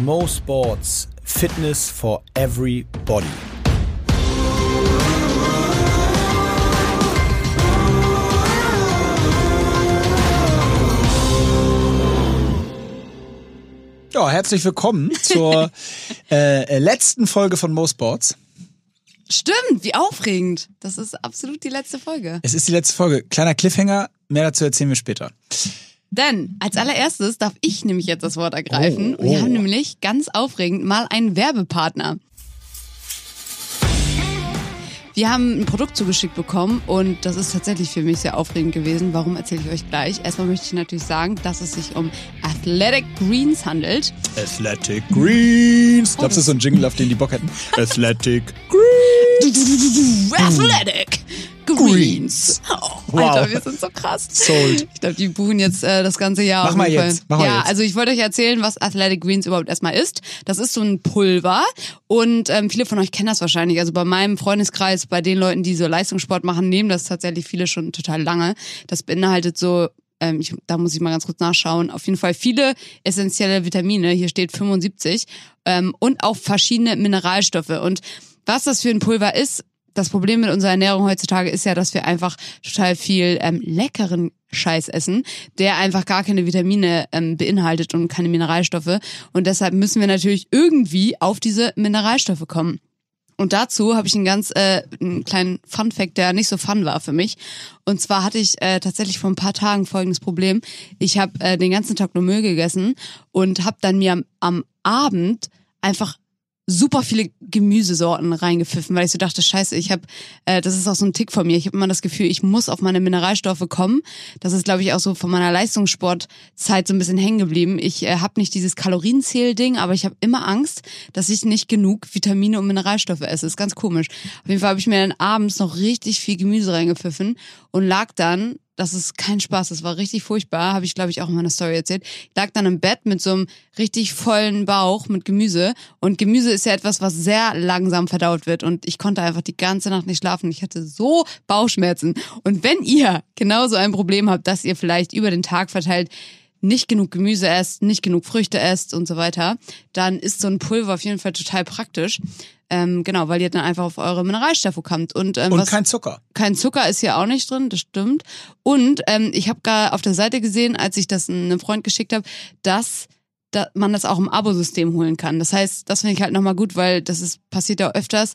Mo Sports Fitness for Everybody. Ja, herzlich willkommen zur äh, letzten Folge von Mo Sports. Stimmt, wie aufregend. Das ist absolut die letzte Folge. Es ist die letzte Folge. Kleiner Cliffhanger, mehr dazu erzählen wir später. Denn als allererstes darf ich nämlich jetzt das Wort ergreifen. Oh, Wir oh. haben nämlich ganz aufregend mal einen Werbepartner. Wir haben ein Produkt zugeschickt bekommen und das ist tatsächlich für mich sehr aufregend gewesen. Warum erzähle ich euch gleich? Erstmal möchte ich natürlich sagen, dass es sich um Athletic Greens handelt. Athletic Greens. Glaubst du, das ist so ein Jingle, auf den die Bock hätten? Athletic Greens. Athletic Greens. Oh, Wow. Alter, wir sind so krass. Sold. Ich glaube, die buchen jetzt äh, das ganze Jahr. Mach auf mal jetzt, mach mal ja, jetzt. also ich wollte euch erzählen, was Athletic Greens überhaupt erstmal ist. Das ist so ein Pulver und ähm, viele von euch kennen das wahrscheinlich. Also bei meinem Freundeskreis, bei den Leuten, die so Leistungssport machen, nehmen das tatsächlich viele schon total lange. Das beinhaltet so ähm, ich, da muss ich mal ganz kurz nachschauen. Auf jeden Fall viele essentielle Vitamine. Hier steht 75 ähm, und auch verschiedene Mineralstoffe. Und was das für ein Pulver ist, das Problem mit unserer Ernährung heutzutage ist ja, dass wir einfach total viel ähm, leckeren Scheiß essen, der einfach gar keine Vitamine ähm, beinhaltet und keine Mineralstoffe. Und deshalb müssen wir natürlich irgendwie auf diese Mineralstoffe kommen. Und dazu habe ich einen ganz äh, einen kleinen Fun Fact, der nicht so fun war für mich. Und zwar hatte ich äh, tatsächlich vor ein paar Tagen folgendes Problem. Ich habe äh, den ganzen Tag nur Müll gegessen und habe dann mir am, am Abend einfach super viele Gemüsesorten reingepfiffen, weil ich so dachte, scheiße, ich habe, äh, das ist auch so ein Tick von mir. Ich habe immer das Gefühl, ich muss auf meine Mineralstoffe kommen. Das ist, glaube ich, auch so von meiner Leistungssportzeit so ein bisschen hängen geblieben. Ich äh, habe nicht dieses Kalorienzähl-Ding, aber ich habe immer Angst, dass ich nicht genug Vitamine und Mineralstoffe esse. ist ganz komisch. Auf jeden Fall habe ich mir dann abends noch richtig viel Gemüse reingepfiffen und lag dann das ist kein Spaß, das war richtig furchtbar, habe ich glaube ich auch in meiner Story erzählt. Ich lag dann im Bett mit so einem richtig vollen Bauch mit Gemüse und Gemüse ist ja etwas, was sehr langsam verdaut wird und ich konnte einfach die ganze Nacht nicht schlafen. Ich hatte so Bauchschmerzen und wenn ihr genauso ein Problem habt, dass ihr vielleicht über den Tag verteilt nicht genug Gemüse esst, nicht genug Früchte esst und so weiter, dann ist so ein Pulver auf jeden Fall total praktisch. Ähm, genau, weil ihr dann einfach auf eure Mineralstoffe kommt. Und, ähm, Und was, kein Zucker. kein Zucker ist hier auch nicht drin, das stimmt. Und ähm, ich habe gar auf der Seite gesehen, als ich das einem Freund geschickt habe, dass da man das auch im Abosystem holen kann. Das heißt, das finde ich halt nochmal gut, weil das ist passiert ja öfters,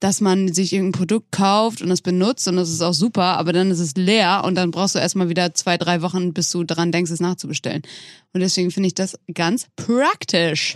dass man sich irgendein Produkt kauft und es benutzt und das ist auch super, aber dann ist es leer und dann brauchst du erstmal wieder zwei, drei Wochen, bis du daran denkst, es nachzubestellen. Und deswegen finde ich das ganz praktisch.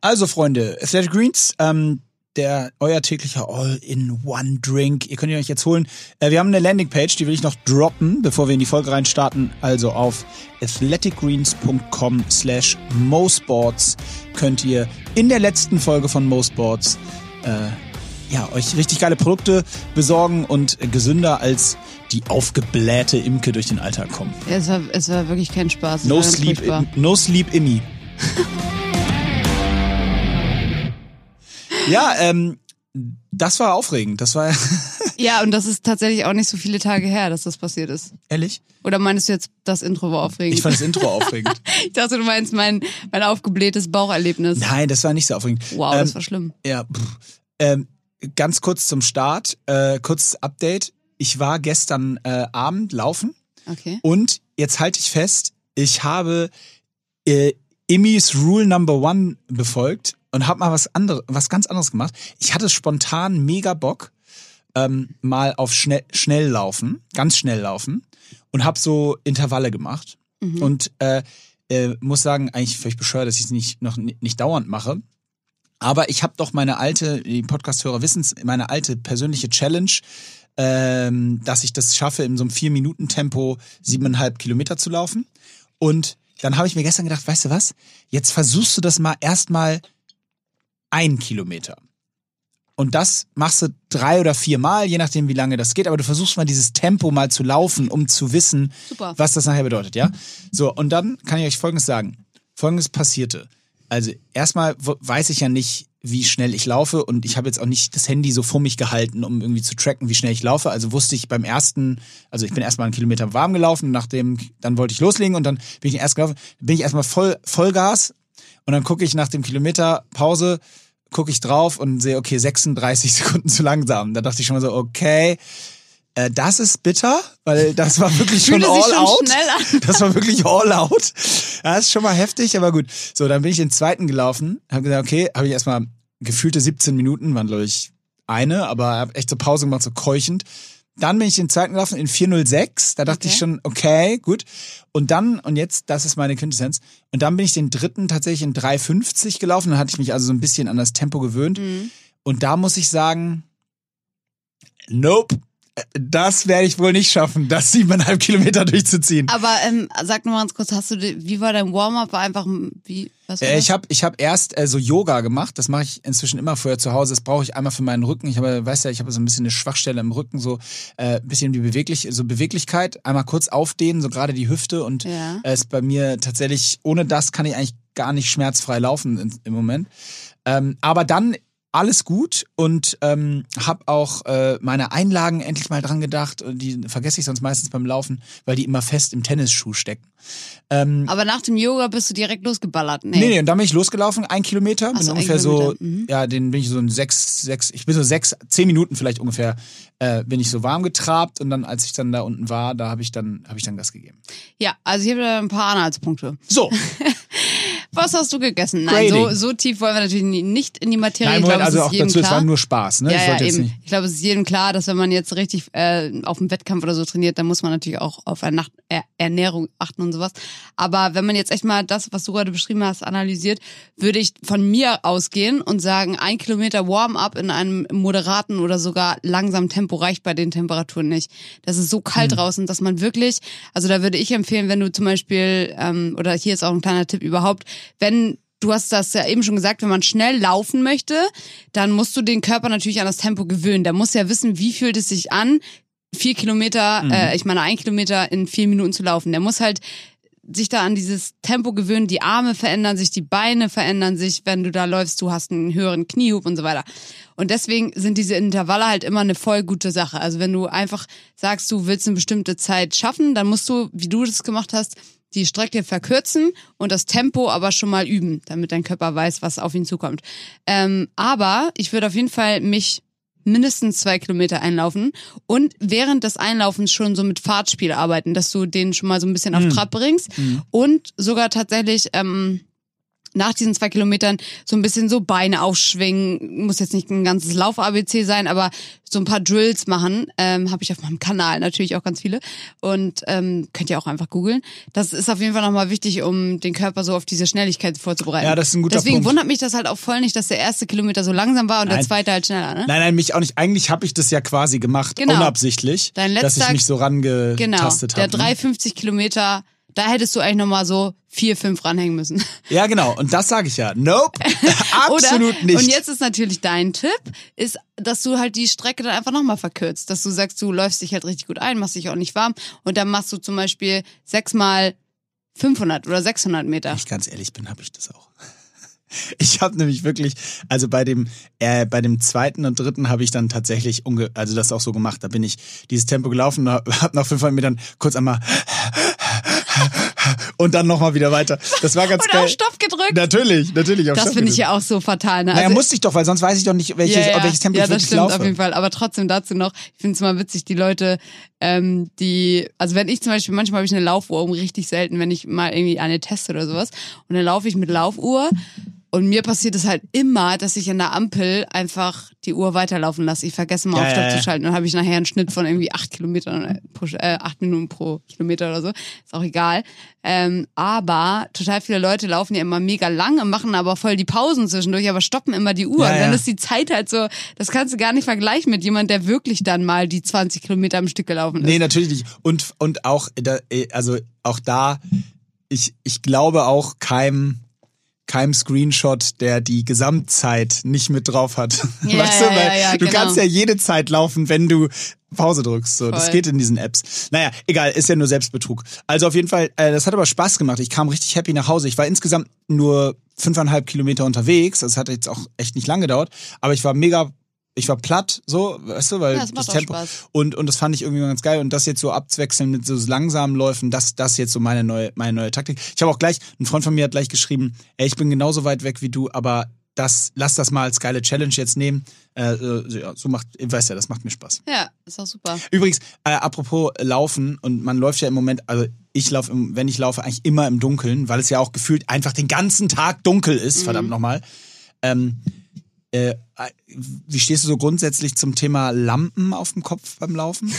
Also, Freunde, Athletic Greens, ähm, der euer täglicher All-in-One-Drink. Ihr könnt ihn euch jetzt holen. Äh, wir haben eine Landingpage, die will ich noch droppen, bevor wir in die Folge reinstarten. Also auf athleticgreens.com slash mosports könnt ihr in der letzten Folge von mosports äh, ja, euch richtig geile Produkte besorgen und gesünder als die aufgeblähte Imke durch den Alltag kommen. Es war, es war wirklich kein Spaß. No sleep, no sleep Immi. ja, ähm, das war aufregend. Das war Ja, und das ist tatsächlich auch nicht so viele Tage her, dass das passiert ist. ehrlich. Oder meinst du jetzt, das Intro war aufregend? Ich fand das Intro aufregend. Ich dachte, du meinst mein, mein aufgeblähtes Baucherlebnis. Nein, das war nicht so aufregend. Wow, ähm, das war schlimm. Ja, pff. ähm, ganz kurz zum Start, äh, kurzes Update. Ich war gestern äh, Abend laufen Okay. und jetzt halte ich fest, ich habe äh, Immys Rule Number One befolgt und habe mal was anderes, was ganz anderes gemacht. Ich hatte spontan mega Bock ähm, mal auf schnell, schnell laufen, ganz schnell laufen und habe so Intervalle gemacht und äh, äh, muss sagen, eigentlich völlig bescheuert, dass ich es nicht noch ni- nicht dauernd mache. Aber ich habe doch meine alte, die Podcast-Hörer wissen es, meine alte persönliche Challenge, ähm, dass ich das schaffe, in so einem vier minuten tempo siebeneinhalb Kilometer zu laufen. Und dann habe ich mir gestern gedacht, weißt du was? Jetzt versuchst du das mal erstmal ein Kilometer. Und das machst du drei oder vier Mal, je nachdem, wie lange das geht. Aber du versuchst mal dieses Tempo mal zu laufen, um zu wissen, Super. was das nachher bedeutet, ja? So, und dann kann ich euch Folgendes sagen. Folgendes passierte. Also, erstmal weiß ich ja nicht, wie schnell ich laufe und ich habe jetzt auch nicht das Handy so vor mich gehalten, um irgendwie zu tracken, wie schnell ich laufe. Also wusste ich beim ersten, also ich bin erstmal einen Kilometer warm gelaufen, nachdem, dann wollte ich loslegen und dann bin ich erst gelaufen, bin ich erstmal voll, Vollgas Und dann gucke ich nach dem Kilometer Pause, gucke ich drauf und sehe, okay, 36 Sekunden zu langsam. Da dachte ich schon mal so, okay, äh, das ist bitter, weil das war wirklich schon all schon out. Das war wirklich all out. Das ist schon mal heftig, aber gut. So, dann bin ich den zweiten gelaufen, habe gesagt, okay, habe ich erstmal gefühlte 17 Minuten, waren glaube ich eine, aber habe echt so Pause gemacht, so keuchend. Dann bin ich den zweiten gelaufen in 406. Da dachte Okay. ich schon, okay, gut. Und dann, und jetzt, das ist meine Quintessenz. Und dann bin ich den dritten tatsächlich in 350 gelaufen. Dann hatte ich mich also so ein bisschen an das Tempo gewöhnt. Mhm. Und da muss ich sagen, nope. Das werde ich wohl nicht schaffen, das siebeneinhalb Kilometer durchzuziehen. Aber ähm, sag nur mal ganz kurz, hast du, wie war dein Warm-up? War einfach, wie, was war Äh, ich habe ich hab erst äh, so Yoga gemacht. Das mache ich inzwischen immer vorher zu Hause. Das brauche ich einmal für meinen Rücken. Ich habe, weißt ja, ich habe so ein bisschen eine Schwachstelle im Rücken, so äh, ein bisschen die beweglich, so Beweglichkeit. Einmal kurz aufdehnen, so gerade die Hüfte und Ja. äh, ist bei mir tatsächlich ohne das kann ich eigentlich gar nicht schmerzfrei laufen im Moment. Ähm, aber dann alles gut und ähm, habe auch äh, meine Einlagen endlich mal dran gedacht. Und Die vergesse ich sonst meistens beim Laufen, weil die immer fest im Tennisschuh stecken. Ähm, Aber nach dem Yoga bist du direkt losgeballert. Nee. Nee, nee, und dann bin ich losgelaufen, ein Kilometer, bin so, ungefähr so, mhm. ja, den bin ich so in sechs, sechs, ich bin so sechs, zehn Minuten vielleicht ungefähr, äh, bin ich so warm getrabt und dann, als ich dann da unten war, da habe ich dann, habe ich dann Gas gegeben. Ja, also ich habe da ein paar Anhaltspunkte. So, Was hast du gegessen? Nein, so, so tief wollen wir natürlich nicht in die Materie. nein, ich Moment, glaube, also es auch dazu, es klar. war nur Spaß, ne? ja, ich ja. Ich glaube, es ist jedem klar, dass wenn man jetzt richtig äh, auf dem Wettkampf oder so trainiert, dann muss man natürlich auch auf eine Nacht er Ernährung achten und sowas. Aber wenn man jetzt echt mal das, was du gerade beschrieben hast, analysiert, würde ich von mir ausgehen und sagen, ein Kilometer Warm-up in einem moderaten oder sogar langsamen Tempo reicht bei den Temperaturen nicht. Das ist so kalt draußen, dass man wirklich, also da würde ich empfehlen, wenn du zum Beispiel, ähm, oder hier ist auch ein kleiner Tipp überhaupt, wenn Du hast das ja eben schon gesagt, wenn man schnell laufen möchte, dann musst du den Körper natürlich an das Tempo gewöhnen. Der muss ja wissen, wie fühlt es sich an, vier Kilometer, äh, ich meine ein Kilometer in vier Minuten zu laufen. Der muss halt sich da an dieses Tempo gewöhnen, die Arme verändern sich, die Beine verändern sich, wenn du da läufst, du hast einen höheren Kniehub und so weiter. Und deswegen sind diese Intervalle halt immer eine voll gute Sache. Also wenn du einfach sagst, du willst eine bestimmte Zeit schaffen, dann musst du, wie du das gemacht hast, die Strecke verkürzen und das Tempo aber schon mal üben, damit dein Körper weiß, was auf ihn zukommt. Ähm, aber ich würde auf jeden Fall mich mindestens zwei Kilometer einlaufen und während des Einlaufens schon so mit Fahrtspiel arbeiten, dass du den schon mal so ein bisschen auf Trab bringst und sogar tatsächlich ähm, nach diesen zwei Kilometern so ein bisschen so Beine aufschwingen, muss jetzt nicht ein ganzes Lauf-ABC sein, aber so ein paar Drills machen, ähm, habe ich auf meinem Kanal natürlich auch ganz viele und ähm, könnt ihr auch einfach googeln. Das ist auf jeden Fall nochmal wichtig, um den Körper so auf diese Schnelligkeit vorzubereiten. Ja, das ist ein guter Deswegen Punkt. wundert mich das halt auch voll nicht, dass der erste Kilometer so langsam war und der Nein. zweite halt schneller, ne? Nein, nein, mich auch nicht. Eigentlich habe ich das ja quasi gemacht, Genau. unabsichtlich, Dein dass ich letzter- mich so Genau, rangetastet der habe. 350 Kilometer, da hättest du eigentlich nochmal so vier, fünf ranhängen müssen. Ja, genau. Und das sage ich ja. Nope, Oder, absolut nicht. Und jetzt ist natürlich dein Tipp, ist, dass du halt die Strecke dann einfach nochmal verkürzt. Dass du sagst, du läufst dich halt richtig gut ein, machst dich auch nicht warm und dann machst du zum Beispiel sechsmal 500 oder 600 Meter. Wenn ich ganz ehrlich bin, habe ich das auch. Ich habe nämlich wirklich, also bei dem, äh, bei dem zweiten und dritten habe ich dann tatsächlich, unge also das auch so gemacht. Da bin ich dieses Tempo gelaufen, habe nach 500 Metern kurz einmal und dann nochmal wieder weiter. Das war ganz Und geil. auf Stopp gedrückt. Natürlich, natürlich auf Das finde ich ja auch so fatal. Ne? Naja, Also- musste ich doch, weil sonst weiß ich doch nicht, welches, ja, ja. welches Tempo ja, ich das wirklich stimmt laufe. auf jeden Fall. Aber trotzdem dazu noch, ich finde es mal witzig, die Leute, ähm, die, also wenn ich zum Beispiel, manchmal habe ich eine Laufuhr, um richtig selten, wenn ich mal irgendwie eine teste oder sowas, und dann laufe ich mit Laufuhr und mir passiert es halt immer, dass ich an der Ampel einfach die Uhr weiterlaufen lasse. Ich vergesse mal Ja, auf Stopp ja, ja. zu schalten. Dann habe ich nachher einen Schnitt von irgendwie acht Kilometern, äh, pro, acht Minuten pro Kilometer oder so. Ist auch egal. Ähm, aber total viele Leute laufen ja immer mega lang und machen aber voll die Pausen zwischendurch, aber stoppen immer die Uhr. Und dann ist die Zeit halt so, das kannst du gar nicht vergleichen mit jemand, der wirklich dann mal die 20 Kilometer am Stück gelaufen ist. Nee, natürlich nicht. Und, und auch, da, äh, also auch da, ich, ich glaube auch keinem, keinem Screenshot, der die Gesamtzeit nicht mit drauf hat. Ja, weißt du, ja, weil ja, du genau. kannst ja jede Zeit laufen, wenn du Pause drückst. So, das Voll. geht in diesen Apps. Naja, egal, ist ja nur Selbstbetrug. Also auf jeden Fall, äh, das hat aber Spaß gemacht. Ich kam richtig happy nach Hause. Ich war insgesamt nur fünfeinhalb Kilometer unterwegs. Das hat jetzt auch echt nicht lang gedauert. Aber ich war mega ich war platt, so, weißt du, weil Ja, das auch Tempo und und das fand ich irgendwie ganz geil und das jetzt so abzuwechseln mit so langsamen Läufen, das das jetzt so meine neue meine neue Taktik. Ich habe auch gleich ein Freund von mir hat gleich geschrieben, ey, ich bin genauso weit weg wie du, aber das lass das mal als geile Challenge jetzt nehmen. Äh, äh, so macht, ich weiß ja, das macht mir Spaß. Ja, ist auch super. Übrigens, äh, apropos Laufen, und man läuft ja im Moment, also ich laufe, wenn ich laufe, eigentlich immer im Dunkeln, weil es ja auch gefühlt einfach den ganzen Tag dunkel ist, verdammt nochmal. Ähm, äh, wie stehst du so grundsätzlich zum Thema Lampen auf dem Kopf beim Laufen?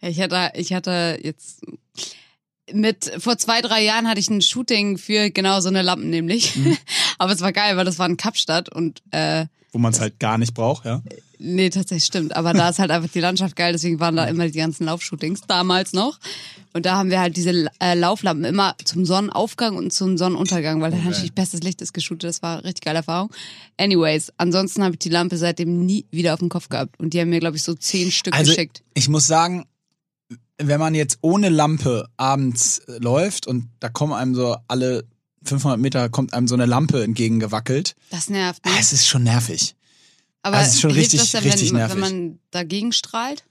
Ja, ich hatte, ich hatte jetzt mit vor zwei, drei Jahren hatte ich ein Shooting für genau so eine Lampen nämlich. Mhm. Aber es war geil, weil das war in Kapstadt und äh, Wo man es halt gar nicht braucht, ja? Nee, tatsächlich stimmt. Aber da ist halt einfach die Landschaft geil, deswegen waren da immer die ganzen Laufshootings, damals noch. Und da haben wir halt diese äh, Lauflampen immer zum Sonnenaufgang und zum Sonnenuntergang, weil da Okay. natürlich bestes Licht ist geshootet. Das war eine richtig geile Erfahrung. Anyways, ansonsten habe ich die Lampe seitdem nie wieder auf dem Kopf gehabt. Und die haben mir, glaube ich, so zehn Stück Also geschickt. ich muss sagen, wenn man jetzt ohne Lampe abends äh, läuft und da kommen einem so alle 500 Meter kommt einem so eine Lampe entgegengewackelt, Das nervt. Ne? ah, es ist schon nervig. Aber Also ist schon richtig- das denn, richtig wenn, nervig. wenn man dagegen strahlt?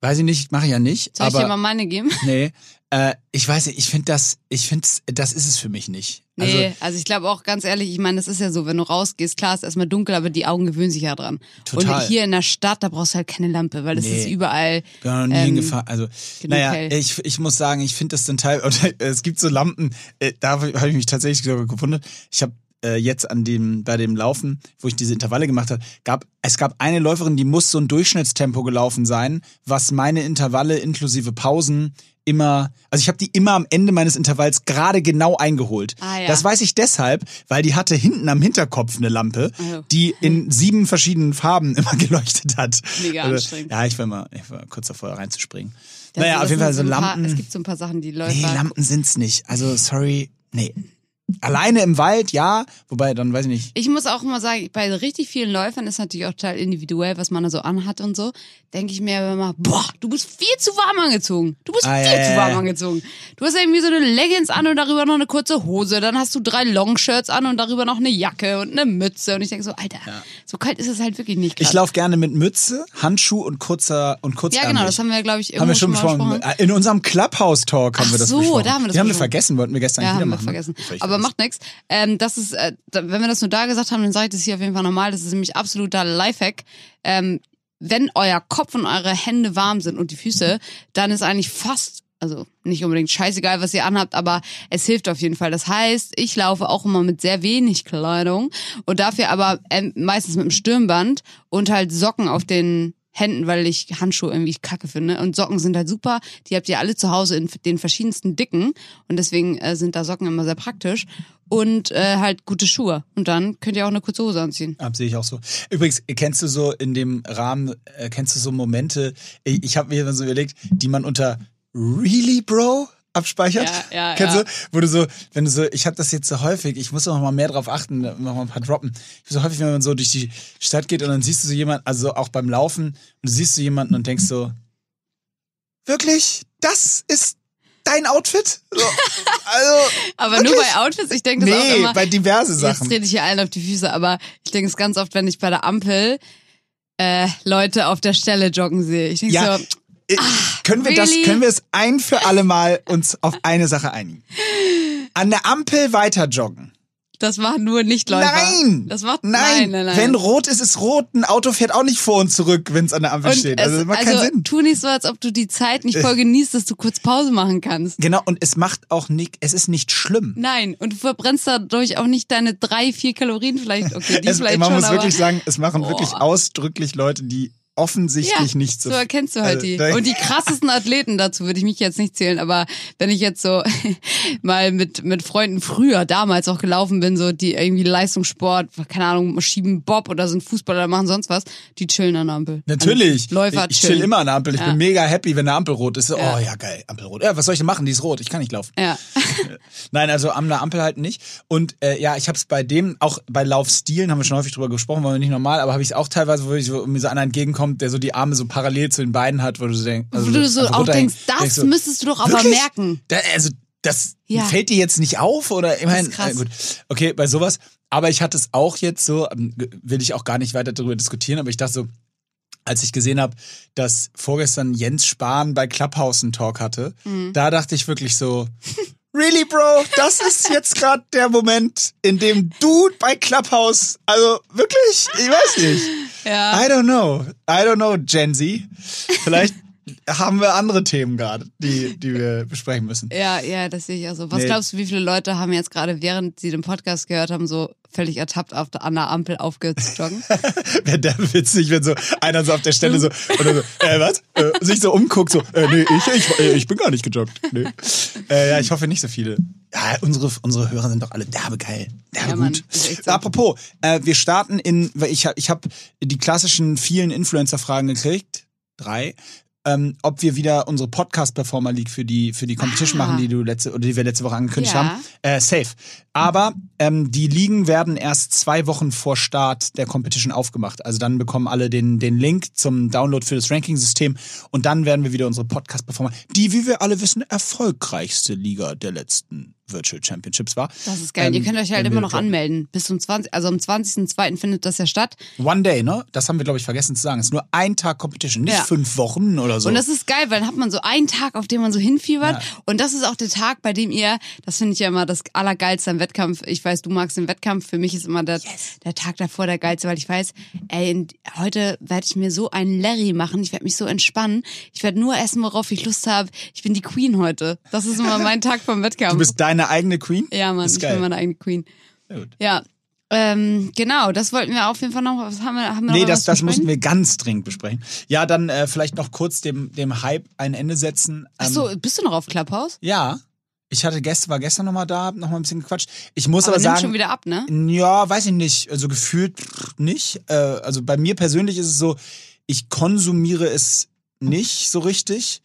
Weiß ich nicht, mache ich ja nicht. Soll ich aber dir mal meine geben? Nee, äh, ich weiß nicht, ich finde das, ich finde, das ist es für mich nicht. Also, Nee, also ich glaube auch ganz ehrlich, ich meine, das ist ja so, wenn du rausgehst, klar ist erstmal dunkel, aber die Augen gewöhnen sich ja dran. Total. Und hier in der Stadt, da brauchst du halt keine Lampe, weil das Nee. ist überall. bin noch nie ähm, hingefahren. Also, naja, hell. ich, ich muss sagen, ich finde das dann Teil, oder es gibt so Lampen, äh, da habe ich mich tatsächlich gewundert. Ich habe äh, jetzt an dem, bei dem Laufen, wo ich diese Intervalle gemacht habe, gab, es gab eine Läuferin, die muss so ein Durchschnittstempo gelaufen sein, was meine Intervalle inklusive Pausen immer, also ich habe die immer am Ende meines Intervalls gerade genau eingeholt. Ah, ja. Das weiß ich deshalb, weil die hatte hinten am Hinterkopf eine Lampe, Oh. die in sieben verschiedenen Farben immer geleuchtet hat. Mega Also, anstrengend. Ja, ich war mal, ich war kurz davor reinzuspringen. Das- naja, auf jeden Fall so ein paar, Lampen. Es gibt so ein paar Sachen, die Läufer. nee, Lampen sind's nicht. Also sorry, nee. Alleine im Wald, ja. Wobei, dann weiß ich nicht. Ich muss auch immer sagen, bei richtig vielen Läufern ist natürlich auch total individuell, was man da so anhat und so. Denke ich mir immer, boah, du bist viel zu warm angezogen. Du bist Ah, viel ja, ja, zu warm ja. angezogen. Du hast irgendwie so eine Leggings an und darüber noch eine kurze Hose. Dann hast du drei Longshirts an und darüber noch eine Jacke und eine Mütze. Und ich denke so, Alter, so kalt ist es halt wirklich nicht. Ich grad. laufe gerne mit Mütze, Handschuh und kurzer und Ja, kurzärmlich. genau, das haben wir, glaube ich, irgendwo haben wir schon mal besprochen. In unserem Clubhouse-Talk haben Ach wir das so, besprochen. da haben wir das Die haben wir vergessen, wollten wir gestern Ja, wieder haben wir machen. ne? vergessen. Aber. Macht nichts. Ähm, das ist, äh, wenn wir das nur da gesagt haben, dann sage ich das hier auf jeden Fall normal. Das ist nämlich absoluter Lifehack. Ähm, wenn euer Kopf und eure Hände warm sind und die Füße, dann ist eigentlich fast, also nicht unbedingt scheißegal, was ihr anhabt, aber es hilft auf jeden Fall. Das heißt, ich laufe auch immer mit sehr wenig Kleidung und dafür aber ähm, meistens mit einem Stirnband und halt Socken auf den Händen, weil ich Handschuhe irgendwie kacke finde. Und Socken sind halt super. Die habt ihr alle zu Hause in den verschiedensten Dicken. Und deswegen äh, sind da Socken immer sehr praktisch. Und äh, halt gute Schuhe. Und dann könnt ihr auch eine kurze Hose anziehen. Ab, sehe ich auch so. Übrigens, kennst du so in dem Rahmen, äh, kennst du so Momente, ich, ich habe mir dann so überlegt, die man unter Really Bro abspeichert? Ja, ja, Kennst ja. du? Wo du so, wenn du so, ich habe das jetzt so häufig, ich muss noch mal mehr drauf achten, noch mal ein paar droppen. So häufig, wenn man so durch die Stadt geht und dann siehst du so jemanden, also auch beim Laufen, und du siehst du jemanden und denkst so, wirklich? Das ist dein Outfit? So, also, Aber nur Wirklich? bei Outfits, ich denke das auch nee, immer. bei diverse Jetzt Sachen. trete ich hier allen auf die Füße, aber ich denke es ganz oft, wenn ich bei der Ampel äh, Leute auf der Stelle joggen sehe. Ich denke Ja, so, Äh, können wir das, really? können wir es ein für alle Mal uns auf eine Sache einigen? An der Ampel weiter joggen. das machen nur Nichtläufer. Nein! Das macht nein, nein, nein, nein. Wenn rot ist, ist rot. Ein Auto fährt auch nicht vor und zurück, wenn es an der Ampel und steht. Also es, das macht also, keinen Sinn. tu nicht so, als ob du die Zeit nicht voll genießt, dass du kurz Pause machen kannst. Genau, und es macht auch nicht, es ist nicht schlimm. Nein, und du verbrennst dadurch auch nicht deine drei, vier Kalorien vielleicht. Okay, die Es, vielleicht man schon, muss wirklich sagen, es machen Boah. wirklich ausdrücklich Leute, die offensichtlich ja, nicht so. so erkennst du halt Also, die. Und die krassesten Athleten dazu würde ich mich jetzt nicht zählen, aber wenn ich jetzt so mal mit mit Freunden früher damals auch gelaufen bin, so die irgendwie Leistungssport, keine Ahnung, schieben Bob oder sind Fußballer oder machen sonst was, die chillen an der Ampel. Natürlich. Also Läufer ich, ich chill chillen. immer an der Ampel. Ich Ja. bin mega happy, wenn eine Ampel rot ist. So, Ja. Oh ja, geil, Ampel rot. Ja, was soll ich denn machen? Die ist rot. Ich kann nicht laufen. Ja. Nein, also an der Ampel halt nicht. Und äh, ja, ich habe es bei dem, auch bei Laufstilen, haben wir schon häufig drüber gesprochen, war mir nicht normal, aber habe ich es auch teilweise, wo ich so, mir so einer entgegenkommt, der so die Arme so parallel zu den Beinen hat, wo du so denkst, also Wo du so einfach auch denkst, das Denkst so, müsstest du doch aber wirklich? merken. Da, also das Ja. fällt dir jetzt nicht auf oder ich meine, äh, gut. Okay, bei sowas, Aber ich hatte es auch jetzt so, ähm, will ich auch gar nicht weiter darüber diskutieren, aber ich dachte so, als ich gesehen habe, dass vorgestern Jens Spahn bei Clubhouse einen Talk hatte, Mhm. da dachte ich wirklich so, really, Bro, das ist jetzt gerade der Moment, in dem du bei Clubhouse, also wirklich, ich weiß nicht. Ja. I don't know. I don't know, Gen Z. Vielleicht haben wir andere Themen gerade, die, die wir besprechen müssen. Ja, ja, das sehe ich auch so. Was Nee. glaubst du, wie viele Leute haben jetzt gerade, während sie den Podcast gehört haben, so völlig ertappt auf der, an der Ampel aufgehört zu joggen? Wäre der witzig, wenn so einer so auf der Stelle so, oder so, äh, was? Äh, sich so umguckt, so, äh, nee, ich, ich, äh, ich bin gar nicht gejoggt. Nee. Äh, ja, ich hoffe nicht so viele. Ja, unsere, unsere Hörer sind doch alle derbe geil. Derbe Ja, gut. so. Apropos, äh, wir starten in, weil ich habe ich hab die klassischen vielen Influencer-Fragen gekriegt. Drei. Ähm, ob wir wieder unsere Podcast-Performer League für die, für die Competition Ah. machen, die du letzte, oder die wir letzte Woche angekündigt Ja. haben. Äh, safe. Aber ähm, die Ligen werden erst zwei Wochen vor Start der Competition aufgemacht. Also dann bekommen alle den, den Link zum Download für das Ranking-System und dann werden wir wieder unsere Podcast-Performer, die, wie wir alle wissen, erfolgreichste Liga der letzten Virtual Championships war. Das ist geil. Ähm, Ihr könnt euch halt immer noch anmelden. Bis zum 20, also am 20.02. findet das ja statt. One Day, ne? Das haben wir, glaube ich, vergessen zu sagen. Es ist nur ein Tag Competition, nicht Ja. fünf Wochen oder so. Und das ist geil, weil dann hat man so einen Tag, auf den man so hinfiebert. Ja. Und das ist auch der Tag, bei dem ihr, das finde ich ja immer das Allergeilste am Wettkampf. Ich weiß, du magst den Wettkampf. Für mich ist immer der, der Tag davor der geilste, weil ich weiß, ey, heute werde ich mir so einen Larry machen. Ich werde mich so entspannen. Ich werde nur essen, worauf ich Lust habe. Ich bin die Queen heute. Das ist immer mein Tag vom Wettkampf. du bist deine eigene Queen? ja, Mann, ist ich geil. bin meine eigene Queen. Ja. Ähm, genau, das wollten wir auf jeden Fall noch. Was haben wir, haben wir Nee, noch das, das mussten wir ganz dringend besprechen. Ja, dann äh, vielleicht noch kurz dem, dem Hype ein Ende setzen. Ähm, so, bist du noch auf Clubhouse? Ja. Ich hatte gestern, war gestern nochmal da, hab noch mal ein bisschen gequatscht. Ich muss Aber aber, sagen, schon wieder ab, ne? ja, weiß ich nicht. Also gefühlt nicht. Äh, also bei mir persönlich ist es so, ich konsumiere es nicht so richtig.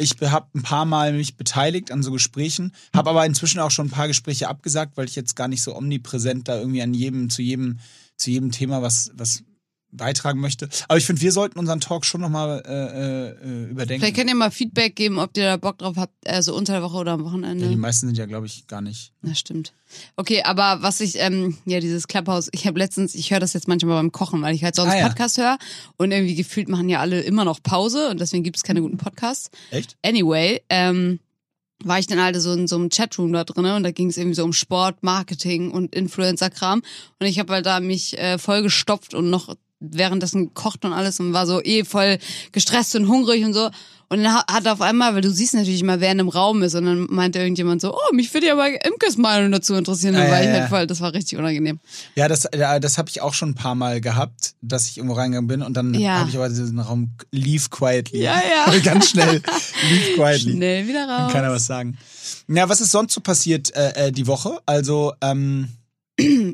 Ich habe ein paar Mal mich beteiligt an so Gesprächen, habe aber inzwischen auch schon ein paar Gespräche abgesagt, weil ich jetzt gar nicht so omnipräsent da irgendwie an jedem, zu jedem, zu jedem Thema was, was beitragen möchte. Aber ich finde, wir sollten unseren Talk schon nochmal äh, äh, überdenken. Vielleicht könnt ihr mal Feedback geben, ob ihr da Bock drauf habt, also unter der Woche oder am Ja, die Wochenende. meisten sind ja, glaube ich, gar nicht. Das stimmt. Okay, aber was ich, ähm, ja, dieses Clubhouse, ich habe letztens, ich höre das jetzt manchmal beim Kochen, weil ich halt sonst Ah, ja. Podcast höre und irgendwie gefühlt machen ja alle immer noch Pause und deswegen gibt es keine guten Podcasts. Echt? Anyway, ähm, war ich dann halt so in so einem Chatroom da drin und da ging es irgendwie so um Sport, Marketing und Influencer-Kram und ich habe halt da mich äh, voll gestopft und noch währenddessen gekocht und alles und war so eh voll gestresst und hungrig und so. Und dann ha- hat auf einmal, weil du siehst natürlich immer, wer in einem Raum ist und dann meinte irgendjemand so, oh, mich würde ja mal Imkes Meinung dazu interessieren. Dann Ah, war ich halt voll, das war richtig unangenehm. Ja, das, ja, das habe ich auch schon ein paar Mal gehabt, dass ich irgendwo reingegangen bin und dann Ja. habe ich aber diesen Raum leave quietly. Ja, ja. Ganz schnell leave quietly. Schnell wieder Kann raus. keiner was sagen. Ja, was ist sonst so passiert äh, äh, die Woche? Also ähm,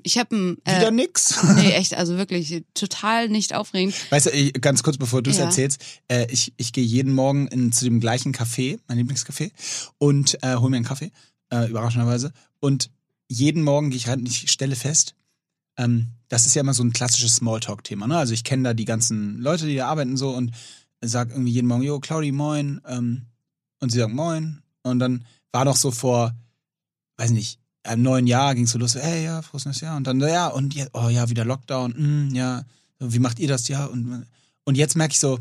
Ich habe ein, wieder äh, nix. nee, echt, also wirklich total nicht aufregend. Weißt du, ich, ganz kurz bevor du es Ja. erzählst, äh, ich, ich gehe jeden Morgen in, zu dem gleichen Café, mein Lieblingscafé, und äh, hole mir einen Kaffee, äh, überraschenderweise. Und jeden Morgen gehe ich rein und ich stelle fest, ähm, das ist ja immer so ein klassisches Smalltalk-Thema. Ne? Also ich kenne da die ganzen Leute, die da arbeiten so und sag irgendwie jeden Morgen, jo, Claudi, moin. Ähm, und sie sagt moin. Und dann war doch so vor, weiß nicht, einem neuen Jahr ging es so los, hey, ja, frohes neues Jahr. Und dann, ja, und jetzt, oh ja, wieder Lockdown, mm, ja, wie macht ihr das? Ja, und, und jetzt merke ich so,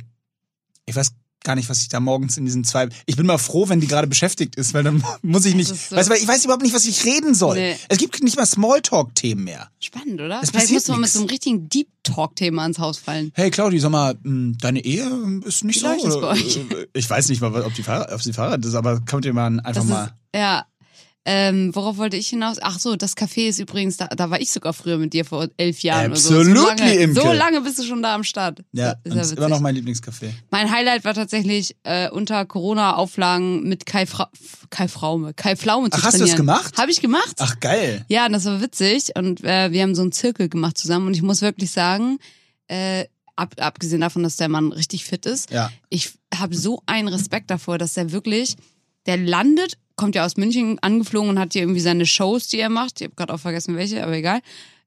ich weiß gar nicht, was ich da morgens in diesen zwei. Ich bin mal froh, wenn die gerade beschäftigt ist, weil dann muss ich nicht. Ist so- weißt du, ich weiß überhaupt nicht, was ich reden soll. Nee. Es gibt nicht mal Smalltalk-Themen mehr. Spannend, oder? Es Vielleicht muss man mit so einem richtigen Deep Talk-Thema ans Haus fallen. Hey Claudi, sag mal, mh, deine Ehe ist nicht Wie so. oder? Äh, Ich weiß nicht mal, ob, die Fahrrad, ob sie Fahrrad ist, aber kommt ihr mal einfach Das mal. ist, ja. Ähm, worauf wollte ich hinaus? Ach so, das Café ist übrigens, da, da war ich sogar früher mit dir vor elf Jahren. oder so. So lange, so lange bist du schon da am Start. Ja, ist ja ist immer noch mein Lieblingscafé. Mein Highlight war tatsächlich äh, unter Corona-Auflagen mit Kai, Fra Kai Fraume, Kai Pflaume zu Ach, hast du trainieren. das gemacht? Habe ich gemacht. Ach, geil. Ja, und das war witzig und äh, wir haben so einen Zirkel gemacht zusammen und ich muss wirklich sagen, äh, ab, abgesehen davon, dass der Mann richtig fit ist, Ja. ich habe so einen Respekt davor, dass er wirklich, der landet, kommt ja aus München angeflogen und hat hier irgendwie seine Shows, die er macht. Ich habe gerade auch vergessen welche, aber egal.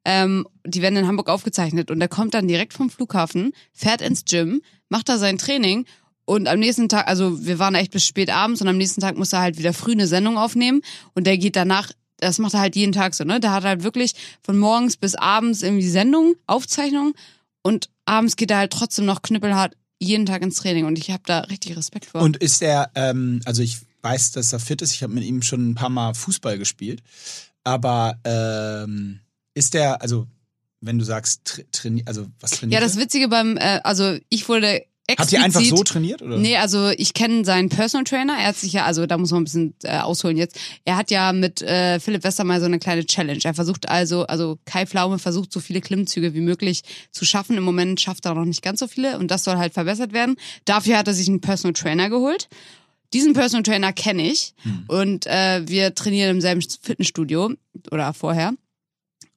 Ähm, die werden in Hamburg aufgezeichnet und er kommt dann direkt vom Flughafen, fährt ins Gym, macht da sein Training und am nächsten Tag, also wir waren echt bis spät abends und am nächsten Tag muss er halt wieder früh eine Sendung aufnehmen und der geht danach das macht er halt jeden Tag so, ne? Da hat halt wirklich von morgens bis abends irgendwie Sendungen, Aufzeichnungen und abends geht er halt trotzdem noch knüppelhart jeden Tag ins Training und ich habe da richtig Respekt vor. Und ist er, ähm, also ich weiß, dass er fit ist, ich habe mit ihm schon ein paar Mal Fußball gespielt, aber ähm, ist der, also wenn du sagst, tra trainiert, also was trainiert ja, das? Witzige beim, äh, also ich wurde explizit... Habt ihr einfach so trainiert? Oder? Nee, also ich kenne seinen Personal Trainer. Er hat sich ja, also da muss man ein bisschen äh, ausholen jetzt. Er hat ja mit äh, Philipp Westermeier so eine kleine Challenge. Er versucht also, also Kai Pflaume versucht so viele Klimmzüge wie möglich zu schaffen. Im Moment schafft er noch nicht ganz so viele und das soll halt verbessert werden. Dafür hat er sich einen Personal Trainer geholt. Diesen Personal Trainer kenne ich und äh, wir trainieren im selben Fitnessstudio oder vorher.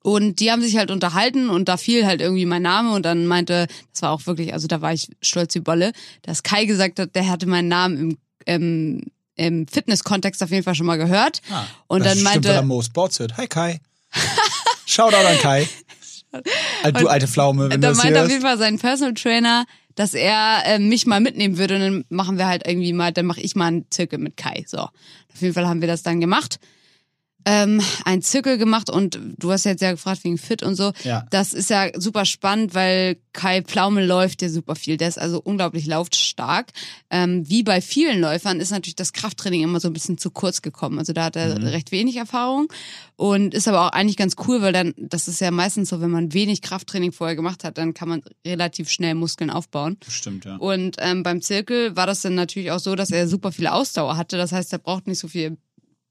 Und die haben sich halt unterhalten und da fiel halt irgendwie mein Name und dann meinte, das war auch wirklich, also da war ich stolz wie Bolle, dass Kai gesagt hat, der hatte meinen Namen im, im, im Fitness-Kontext auf jeden Fall schon mal gehört. Ah, und das dann stimmt, meinte, weil er Mo Sports hört. Hi Kai. Shoutout an Kai. Al- Du alte Pflaume, wenn du da das meinte auf jeden. Fall sein Personal Trainer, dass er äh, mich mal mitnehmen würde und dann machen wir halt irgendwie mal, dann mache ich mal einen Zirkel mit Kai. So. Auf jeden Fall haben wir das dann gemacht. Ähm, ein Zirkel gemacht und du hast jetzt ja gefragt wegen Fit und so. Ja. Das ist ja super spannend, weil Kai Pflaume läuft ja super viel. Der ist also unglaublich laufstark. Ähm, wie bei vielen Läufern ist natürlich das Krafttraining immer so ein bisschen zu kurz gekommen. Also da hat er Mhm. recht wenig Erfahrung und ist aber auch eigentlich ganz cool, weil dann, das ist ja meistens so, wenn man wenig Krafttraining vorher gemacht hat, dann kann man relativ schnell Muskeln aufbauen. Stimmt, ja. Und ähm, beim Zirkel war das dann natürlich auch so, dass er super viel Ausdauer hatte. Das heißt, er braucht nicht so viel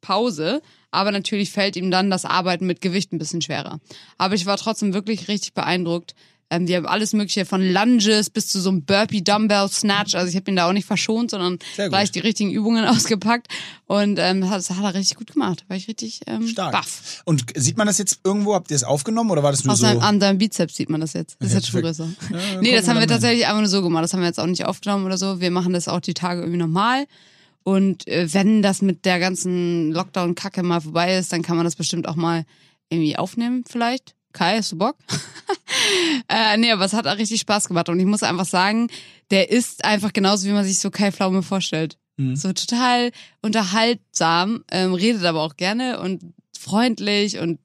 Pause. Aber natürlich fällt ihm dann das Arbeiten mit Gewicht ein bisschen schwerer. Aber ich war trotzdem wirklich richtig beeindruckt. Ähm, die haben alles Mögliche von Lunges bis zu so einem Burpee Dumbbell Snatch. Also ich habe ihn da auch nicht verschont, sondern gleich die richtigen Übungen ausgepackt. Und ähm, das hat er richtig gut gemacht. War ich richtig ähm, Stark. baff. Und sieht man das jetzt irgendwo? Habt ihr es aufgenommen oder war das nur Aus so? seinem, an seinem Bizeps sieht man das jetzt. Das ist jetzt schon größer. Ja, nee, das haben wir wir tatsächlich einfach nur so gemacht. Das haben wir jetzt auch nicht aufgenommen oder so. Wir machen das auch die Tage irgendwie normal. Und äh, wenn das mit der ganzen Lockdown-Kacke mal vorbei ist, dann kann man das bestimmt auch mal irgendwie aufnehmen vielleicht. Kai, hast du Bock? äh, nee, aber es hat auch richtig Spaß gemacht. Und ich muss einfach sagen, der ist einfach genauso, wie man sich so Kai Pflaume vorstellt. Mhm. So total unterhaltsam, ähm, redet aber auch gerne und freundlich und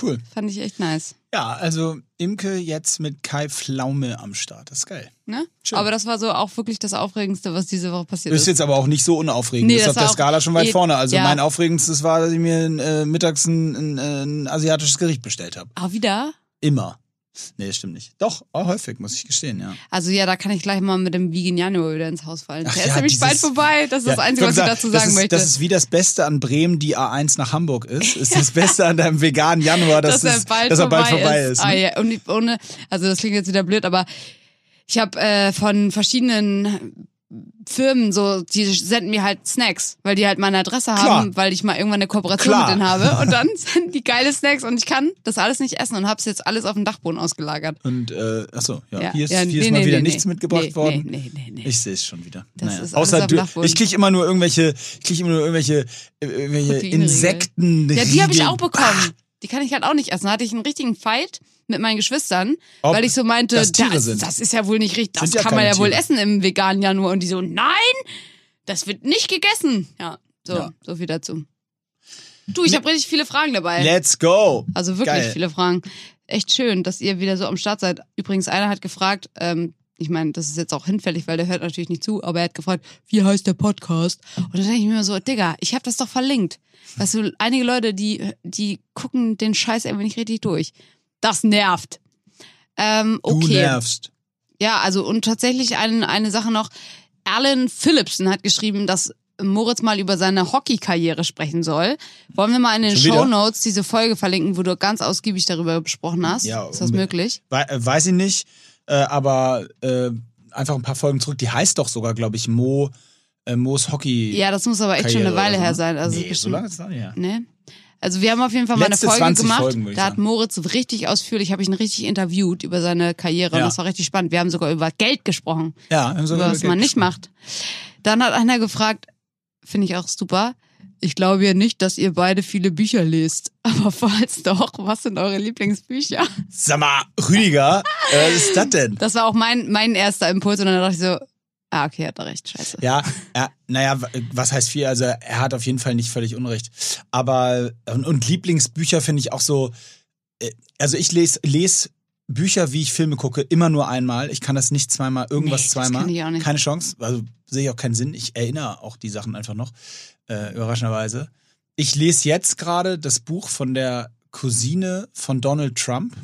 Cool. fand ich echt nice. Ja, also Imke jetzt mit Kai Pflaume am Start. Das ist geil. Ne? Schön. Aber das war so auch wirklich das Aufregendste, was diese Woche passiert ist ist. jetzt aber auch nicht so unaufregend. Nee, das ist das auf der Skala schon weit eh- vorne. Also ja. mein aufregendstes war, dass ich mir äh, mittags ein, ein, ein asiatisches Gericht bestellt habe. Auch wieder? Immer. Nee, das stimmt nicht. Doch, häufig, muss ich gestehen, ja. Also ja, da kann ich gleich mal mit dem Vegan Januar wieder ins Haus fallen. Ach Der ja, ist nämlich dieses- bald vorbei. Das ist das Ja, Einzige, was ich dazu das sagen ist, möchte. Das ist wie das Beste an Bremen, die A1 nach Hamburg ist. Ist das Beste an deinem veganen Januar, dass, dass, es, er bald dass er vorbei bald vorbei ist. Ah, ne? ja. Und ohne, also das klingt jetzt wieder blöd, aber ich habe äh, von verschiedenen Firmen so, die senden mir halt Snacks, weil die halt meine Adresse Klar. haben, weil ich mal irgendwann eine Kooperation Klar. mit denen habe. Und dann senden die geile Snacks und ich kann das alles nicht essen und hab's jetzt alles auf dem Dachboden ausgelagert. Und äh, achso, ja, Ja, hier ist, ja, hier ist nee, mal nee, wieder nee, nichts mitgebracht worden. nee, nee, nee, nee. Ich sehe es schon wieder. Das naja. ist alles Außer auf dem du, Dachboden. ich kriege immer nur irgendwelche, ich kriege immer nur irgendwelche, äh, irgendwelche Proteinriegel. Insekten. Ja, die habe ich auch bekommen. Die kann ich halt auch nicht essen. Da hatte ich einen richtigen Fight mit meinen Geschwistern, Ob weil ich so meinte, das das, das ist ja wohl nicht richtig, das Sind ja kann man ja wohl Tiere. essen im veganen Januar. Und die so, nein, das wird nicht gegessen. Ja, so, Ja. so viel dazu. Du, ich habe richtig viele Fragen dabei. Let's go. Also wirklich Geil. viele Fragen. Echt schön, dass ihr wieder so am Start seid. Übrigens, einer hat gefragt, ähm, ich meine, das ist jetzt auch hinfällig, weil der hört natürlich nicht zu, aber er hat gefragt, wie heißt der Podcast? Und dann denke ich mir immer so, Digga, ich habe das doch verlinkt. Weißt du, einige Leute, die, die gucken den Scheiß einfach nicht richtig durch. Das nervt. Ähm, Du okay. nervst. Ja, also und tatsächlich eine, eine Sache noch. Alan Phillipson hat geschrieben, dass Moritz mal über seine Hockey-Karriere sprechen soll. Wollen wir mal in den? Show Notes diese Folge verlinken, wo du ganz ausgiebig darüber gesprochen hast? Ja, Ist das möglich? Äh, weiß ich nicht, äh, aber äh, einfach ein paar Folgen zurück. Die heißt doch sogar, glaube ich, Mo, Moos Hockey. Ja, das muss aber echt schon eine Weile her ne? sein. Also nee, so lange ist das nicht her. Nee. Also wir haben auf jeden Fall mal eine Folge 20 gemacht. Folgen, da hat. Moritz richtig ausführlich, habe ich ihn richtig interviewt über seine Karriere Ja. und das war richtig spannend. Wir haben sogar über Geld gesprochen. Ja, haben sogar was über man Geld nicht macht. Dann hat einer gefragt, finde ich auch super. Ich glaube ja nicht, dass ihr beide viele Bücher lest. Aber falls doch, was sind eure Lieblingsbücher? Sag mal, Rüdiger, äh, was ist das denn? Das war auch mein, mein erster Impuls und dann dachte ich so, Ah, okay, hat er recht, scheiße. Ja, er, naja, was heißt viel? Also er hat auf jeden Fall nicht völlig Unrecht. Aber und, und Lieblingsbücher finde ich auch so. äh, Also ich lese les Bücher, wie ich Filme gucke, immer nur einmal. Ich kann das nicht zweimal, irgendwas Nee, das zweimal. kann ich auch nicht. Keine Chance. Also sehe ich auch keinen Sinn. Ich erinnere auch die Sachen einfach noch. Äh, überraschenderweise. Ich lese jetzt gerade das Buch von der Cousine von Donald Trump.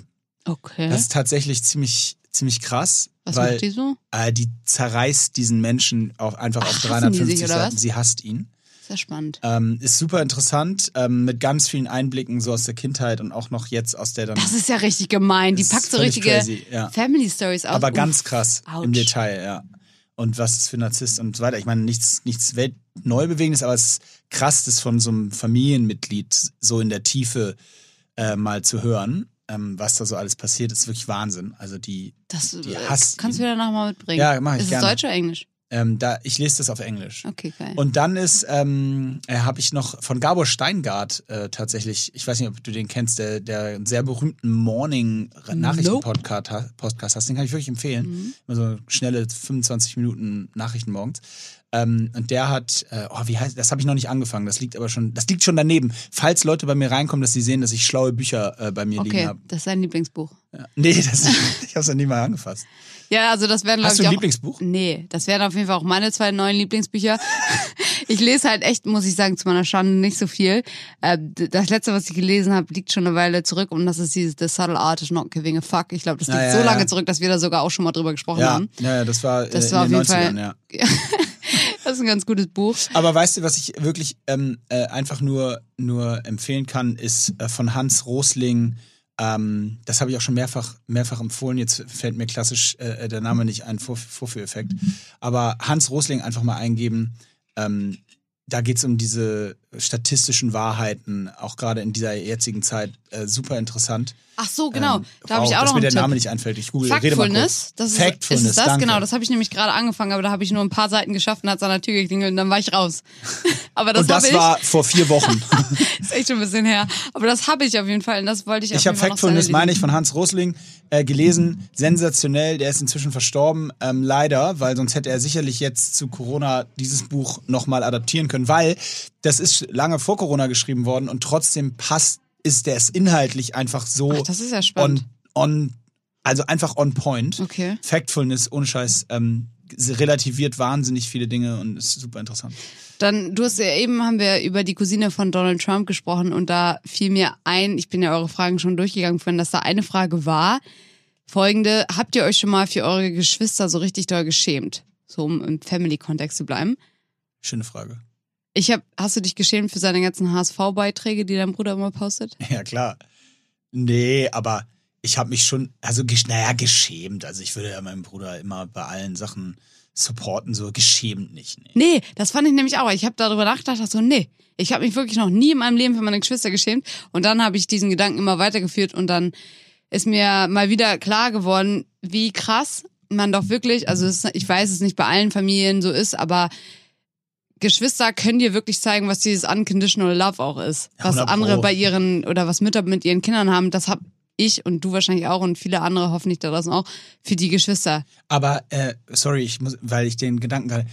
Okay. Das ist tatsächlich ziemlich, ziemlich krass. Was weil macht die so? äh, die zerreißt diesen Menschen auf, einfach auf Ach, die 350 sich, Seiten. Sie hasst ihn. Sehr spannend. Ähm, ist super interessant, ähm, mit ganz vielen Einblicken so aus der Kindheit und auch noch jetzt aus der dann. Das ist ja richtig gemein. Die packt so richtige crazy, ja. Family Stories aus. aber Uff. ganz krass im ouch. Detail, ja. Und was ist für ein Narzisst und so weiter. Ich meine, nichts, nichts Weltneubewegendes, aber es ist krass, das von so einem Familienmitglied so in der Tiefe äh, mal zu hören, ähm, was da so alles passiert, ist wirklich Wahnsinn. Also die, Das die äh, hasst kannst du wieder nachher mal mitbringen. Ja, mach ich Ist es gerne. Deutsch oder Englisch? Ähm, da, ich lese das auf Englisch. Okay, geil. Und dann ist, ähm, äh, habe ich noch von Gabor Steingart äh, tatsächlich, ich weiß nicht, ob du den kennst, der, der einen sehr berühmten Morning-Nachrichten-Podcast ha- Podcast hast. Den kann ich wirklich empfehlen. Mhm. Immer so schnelle 25 Minuten Nachrichten morgens. Ähm, und der hat, äh, oh, wie heißt, das habe ich noch nicht angefangen. Das liegt aber schon, das liegt schon daneben. Falls Leute bei mir reinkommen, dass sie sehen, dass ich schlaue Bücher äh, bei mir liegen Okay, habe. das ist dein Lieblingsbuch. Ja. Nee, das, ich habe es noch nie mal angefasst. Ja, also das werden, glaube Hast du ein Lieblingsbuch? Nee, das wären auf jeden Fall auch meine zwei neuen Lieblingsbücher. ich lese halt echt, muss ich sagen, zu meiner Schande nicht so viel. Äh, Das letzte, was ich gelesen habe, liegt schon eine Weile zurück und das ist dieses The Subtle Art of Not Giving a Fuck. Ich glaube, das liegt ja, so lange zurück, dass wir da sogar auch schon mal drüber gesprochen haben. ja, ja, das war, Das war in den auf jeden 90ern, Fall- ja. Das ist ein ganz gutes Buch. Aber weißt du, was ich wirklich ähm, äh, einfach nur, nur empfehlen kann, ist äh, von Hans Rosling. Ähm, das habe ich auch schon mehrfach, mehrfach empfohlen. Jetzt fällt mir klassisch äh, der Name nicht ein, Vor Vorführeffekt. Aber Hans Rosling einfach mal eingeben. Ähm, da geht es um diese statistischen Wahrheiten, auch gerade in dieser jetzigen Zeit. Äh, super interessant. Ach so, genau. Ähm, da habe ich auch noch mir der Tipp. Name nicht einfällt. Ich google, rede mal Factfulness, kurz. das ist, Factfulness, ist das, danke. genau, das habe ich nämlich gerade angefangen, aber da habe ich nur ein paar Seiten geschafft und hat es an der Tür geklingelt und dann war ich raus. aber das, Und das ich, war vor vier Wochen. ist echt schon ein bisschen her, aber das habe ich auf jeden Fall und das wollte ich Ich habe Factfulness, meine ich, von Hans Rosling äh, gelesen. Sensationell. Der ist inzwischen verstorben. Ähm, leider, weil sonst hätte er sicherlich jetzt zu Corona dieses Buch nochmal adaptieren können, weil das ist lange vor Corona geschrieben worden und trotzdem passt, ist der es inhaltlich einfach so Ach, das ist ja spannend. on, on, also einfach on point. Okay. Factfulness, ohne Scheiß, ähm, relativiert wahnsinnig viele Dinge und ist super interessant. Dann, du hast ja eben, haben wir über die Cousine von Donald Trump gesprochen und da fiel mir ein, ich bin ja eure Fragen schon durchgegangen vorhin, dass da eine Frage war, folgende, habt ihr euch schon mal für eure Geschwister so richtig doll geschämt? So um im Family-Kontext zu bleiben. Schöne Frage. Ich hab, hast du dich geschämt für seine ganzen HSV-Beiträge, die dein Bruder immer postet? Ja, klar. Nee, aber ich habe mich schon, also naja, geschämt. Also ich würde ja meinen Bruder immer bei allen Sachen supporten, so geschämt nicht. Nee. Nee, das fand ich nämlich auch. Ich habe darüber nachgedacht, dachte so, nee, ich habe mich wirklich noch nie in meinem Leben für meine Geschwister geschämt. Und dann habe ich diesen Gedanken immer weitergeführt und dann ist mir mal wieder klar geworden, wie krass man doch wirklich, also es, ich weiß es nicht bei allen Familien so ist, aber Geschwister können dir wirklich zeigen, was dieses unconditional love auch ist. Was 100 Pro. andere bei ihren oder was Mütter mit ihren Kindern haben, das hab ich und du wahrscheinlich auch und viele andere hoffentlich da draußen auch für die Geschwister. Aber, äh, sorry, ich muss, weil ich den Gedanken gerade,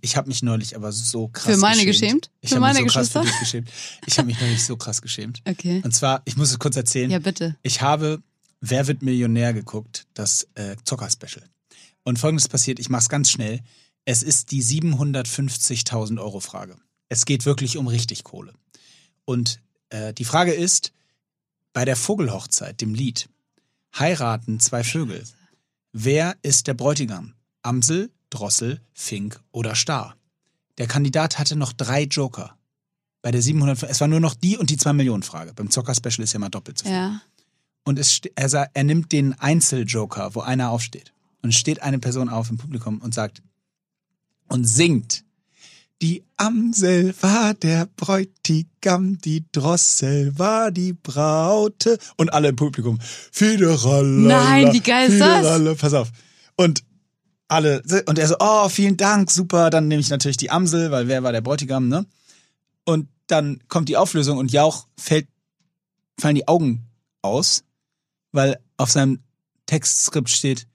ich habe mich neulich aber so krass Für meine geschämt. geschämt? Ich Für habe mich meine so krass für Geschwister? dich geschämt. Ich habe mich neulich so krass geschämt. Okay. Und zwar, ich muss es kurz erzählen. Ja, bitte. Ich habe Wer wird Millionär geguckt, das äh, Zocker-Special. Und folgendes passiert, ich mach's ganz schnell. Es ist die 750.000 Euro Frage. Es geht wirklich um richtig Kohle. Und äh, die Frage ist, bei der Vogelhochzeit, dem Lied, heiraten zwei Vögel. Wer ist der Bräutigam? Amsel, Drossel, Fink oder Star? Der Kandidat hatte noch drei Joker. Bei der 700, es war nur noch die und die 2 Millionen Frage. Beim Zocker-Special ist ja mal doppelt so viel. Ja. Und es, er, sa- er nimmt den Einzeljoker, wo einer aufsteht. Und es steht eine Person auf im Publikum und sagt und singt. Die Amsel war der Bräutigam, die Drossel war die Braute. Und alle im Publikum. Fideralla. Nein, wie geil ist das? Pass auf. Und alle, und er so, oh, vielen Dank, super. Dann nehme ich natürlich die Amsel, weil wer war der Bräutigam, ne? Und dann kommt die Auflösung und Jauch fällt, fallen die Augen aus, weil auf seinem Textskript steht,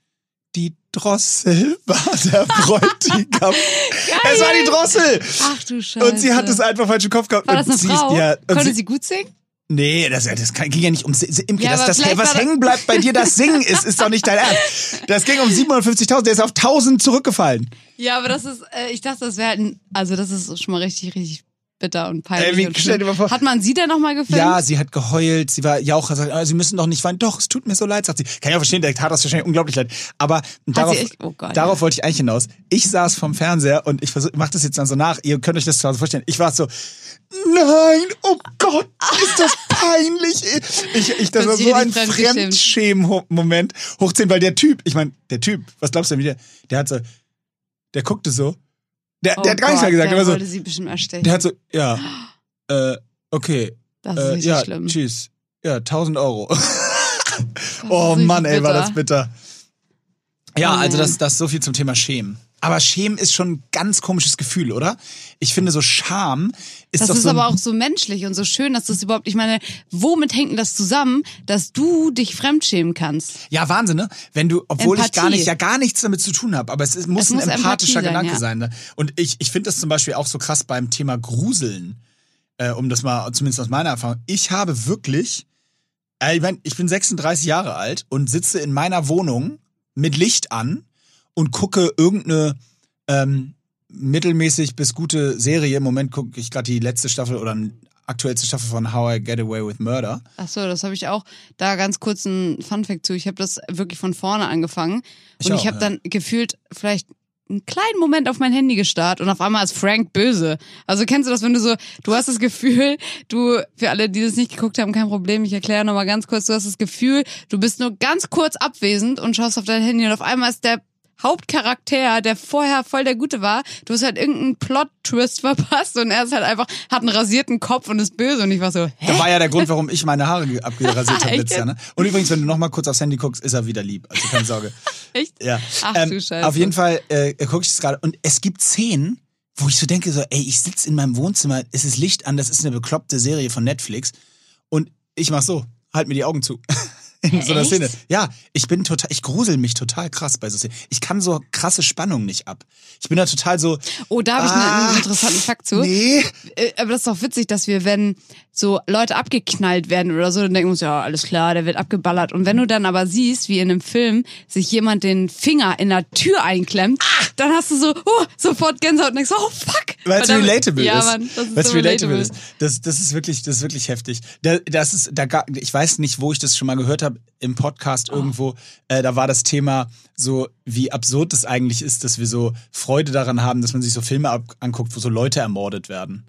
die Drossel war der Bräutigam. es war die Drossel. Ach du Scheiße. Und sie hat es einfach falsch im Kopf gehabt. War das und eine sie Frau? Ist, ja, und Konnte sie, sie gut singen? Nee, das, das ging ja nicht um Imke. Ja, das, aber das, was hängen bleibt bei dir, das Singen ist, ist doch nicht dein Ernst. Das ging um 750.000, der ist auf 1000 zurückgefallen. Ja, aber das ist, äh, ich dachte, das wäre halt ein, also das ist schon mal richtig, richtig bitter und peinlich. Wie- und schlimm. Hat man sie denn nochmal gefilmt? Ja, sie hat geheult, sie war Jauch, sagt, ah, sie müssen doch nicht weinen. Doch, es tut mir so leid, sagt sie. Kann ich auch verstehen, der tat das wahrscheinlich unglaublich leid. Aber darauf? Oh Gott, darauf ja. wollte ich eigentlich hinaus. Ich saß vom Fernseher und ich versuch, mach das jetzt dann so nach. Ihr könnt euch das zu Hause vorstellen. Ich war so, nein, oh Gott, ist das peinlich. Ich, ich, das war so ein. Fremdschämen-Moment. Hochziehen, weil der Typ, ich meine, der Typ, was glaubst du denn, wie der, der hat so, der guckte so, der, oh der hat gar nichts mehr gesagt, der der war so, wollte sie bestimmt erstechen. der hat so, ja, äh, okay, das ist äh, richtig ja, schlimm. tschüss. Ja, 1000 Euro. Oh ist Mann, ey, war bitter. das bitter. Ja, Oh also das, das so viel zum Thema Schämen. Aber Schämen ist schon ein ganz komisches Gefühl, oder? Ich finde so Scham ist Das ist so ein- aber auch so menschlich und so schön, dass das überhaupt, ich meine, womit hängt denn das zusammen, dass du dich fremdschämen kannst? Ja, Wahnsinn, ne? Wenn du, obwohl ich Empathie. gar nicht, ja gar nichts damit zu tun habe, aber es ist, muss Es ein muss empathischer Empathie sein, Gedanke ja. sein. Ne? Und ich, ich finde das zum Beispiel auch so krass beim Thema Gruseln, äh, um das mal, zumindest aus meiner Erfahrung. Ich habe wirklich, äh, ich, mein, ich bin 36 Jahre alt und sitze in meiner Wohnung mit Licht an und gucke irgendeine ähm, mittelmäßig bis gute Serie. Im Moment gucke ich gerade die letzte Staffel oder aktuellste Staffel von How I Get Away with Murder. Ach so, das habe ich auch. Da ganz kurz ein Funfact zu. Ich habe das wirklich von vorne angefangen Ich und auch, ich habe ja. dann gefühlt vielleicht einen kleinen Moment auf mein Handy gestarrt und auf einmal ist Frank böse. Also kennst du das, wenn du so, du hast das Gefühl, du, für alle, die das nicht geguckt haben, kein Problem, ich erkläre nochmal ganz kurz, du hast das Gefühl, du bist nur ganz kurz abwesend und schaust auf dein Handy und auf einmal ist der Hauptcharakter, der vorher voll der Gute war, du hast halt irgendeinen Plot-Twist verpasst und er ist halt einfach, hat einen rasierten Kopf und ist böse und ich war so, hä? Da war ja der Grund, warum ich meine Haare ge- abgerasiert habe letztes Jahr. Ne? Und übrigens, wenn du noch mal kurz aufs Handy guckst, ist er wieder lieb. Also keine Sorge. Echt? Ja. Ach ähm, du Scheiße. Auf jeden Fall äh, gucke ich das gerade. Und es gibt Szenen, wo ich so denke, so, ey, ich sitze in meinem Wohnzimmer, es ist Licht an, das ist eine bekloppte Serie von Netflix. Und ich mach so, halt mir die Augen zu. In so einer Echt? Szene. Ja, ich bin total, ich grusel mich total krass bei so Szenen. Ich kann so krasse Spannung nicht ab. Ich bin da total so. Oh, da habe ich einen ah, interessanten Fakt zu. Nee. Äh, Aber das ist doch witzig, dass wir, wenn so Leute abgeknallt werden oder so, dann denken wir uns, ja, alles klar, der wird abgeballert. Und wenn du dann aber siehst, wie in einem Film sich jemand den Finger in der Tür einklemmt, dann hast du so, oh, sofort Gänsehaut und denkst, oh, fuck. Weil es relatable ja, ist. Mann, das ist Weil es so relatable relatable. ist. Das, das ist wirklich, das ist wirklich heftig. Da, das ist, da, ich weiß nicht, wo ich das schon mal gehört habe, im Oh. Podcast irgendwo. Äh, da war das Thema so, wie absurd es eigentlich ist, dass wir so Freude daran haben, dass man sich so Filme anguckt, wo so Leute ermordet werden.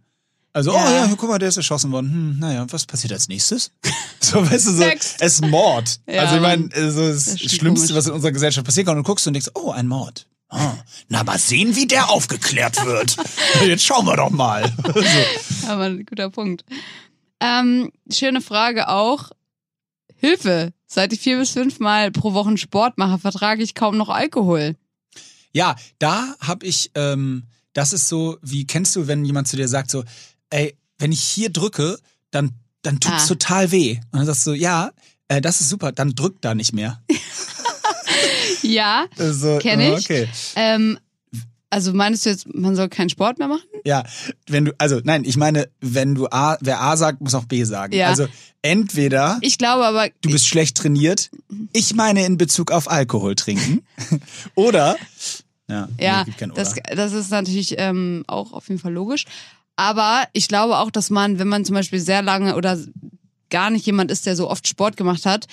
Also, Ja. oh ja, guck mal, der ist erschossen worden. Hm, naja, was passiert als nächstes? So, weißt du, so, Next. es ist Mord. Ja, also, ich meine, Mann. so das, Das Schlimmste, komisch. was in unserer Gesellschaft passieren kann. Und du guckst und denkst, oh, ein Mord. Ah, na, mal sehen, wie der aufgeklärt wird. Jetzt schauen wir doch mal. so. Aber ein guter Punkt. Ähm, schöne Frage auch. Hilfe. Seit ich vier bis fünfmal pro Woche Sport mache, vertrage ich kaum noch Alkohol. Ja, da hab ich, ähm, das ist so, wie kennst du, wenn jemand zu dir sagt so, ey, wenn ich hier drücke, dann, dann tut's Ah. total weh. Und dann sagst du, ja, äh, das ist super, dann drück da nicht mehr. Ja, Also, Kenn äh, ich. Okay. ähm, also meinst du jetzt, man soll keinen Sport mehr machen? Ja, wenn du, also nein, ich meine, wenn du A, wer A sagt, muss auch B sagen. Ja. Also entweder Ich glaube aber, du bist schlecht trainiert, ich meine in Bezug auf Alkohol trinken, oder, ja, ja, nee, gibt kein das, das ist natürlich ähm, auch auf jeden Fall logisch. Aber ich glaube auch, dass man, wenn man zum Beispiel sehr lange oder gar nicht jemand ist, der so oft Sport gemacht hat,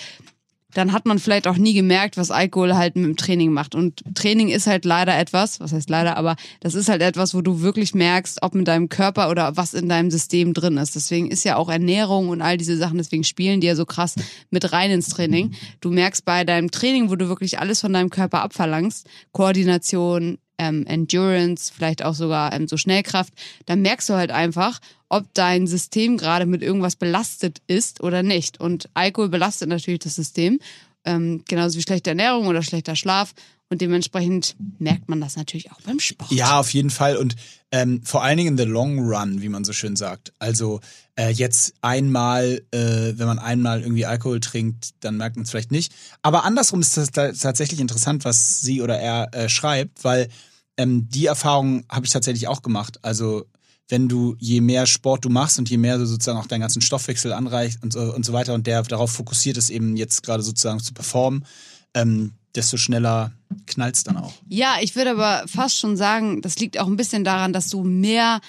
dann hat man vielleicht auch nie gemerkt, was Alkohol halt mit dem Training macht. Und Training ist halt leider etwas, was heißt leider, aber das ist halt etwas, wo du wirklich merkst, ob mit deinem Körper oder was in deinem System drin ist. Deswegen ist ja auch Ernährung und all diese Sachen, deswegen spielen die ja so krass mit rein ins Training. Du merkst bei deinem Training, wo du wirklich alles von deinem Körper abverlangst, Koordination, ähm, Endurance, vielleicht auch sogar ähm, so Schnellkraft, dann merkst du halt einfach, ob dein System gerade mit irgendwas belastet ist oder nicht. Und Alkohol belastet natürlich das System. Ähm, genauso wie schlechte Ernährung oder schlechter Schlaf. Und dementsprechend merkt man das natürlich auch beim Sport. Ja, auf jeden Fall. Und ähm, vor allen Dingen in the long run, wie man so schön sagt. Also äh, jetzt einmal, äh, wenn man einmal irgendwie Alkohol trinkt, dann merkt man es vielleicht nicht. Aber andersrum ist das tatsächlich interessant, was sie oder er äh, schreibt, weil ähm, die Erfahrung habe ich tatsächlich auch gemacht. Also wenn du je mehr Sport du machst und je mehr du sozusagen auch deinen ganzen Stoffwechsel anreicht und so, und so weiter und der darauf fokussiert ist, eben jetzt gerade sozusagen zu performen, ähm, desto schneller knallt's dann auch. Ja, ich würde aber fast schon sagen, das liegt auch ein bisschen daran, dass du mehr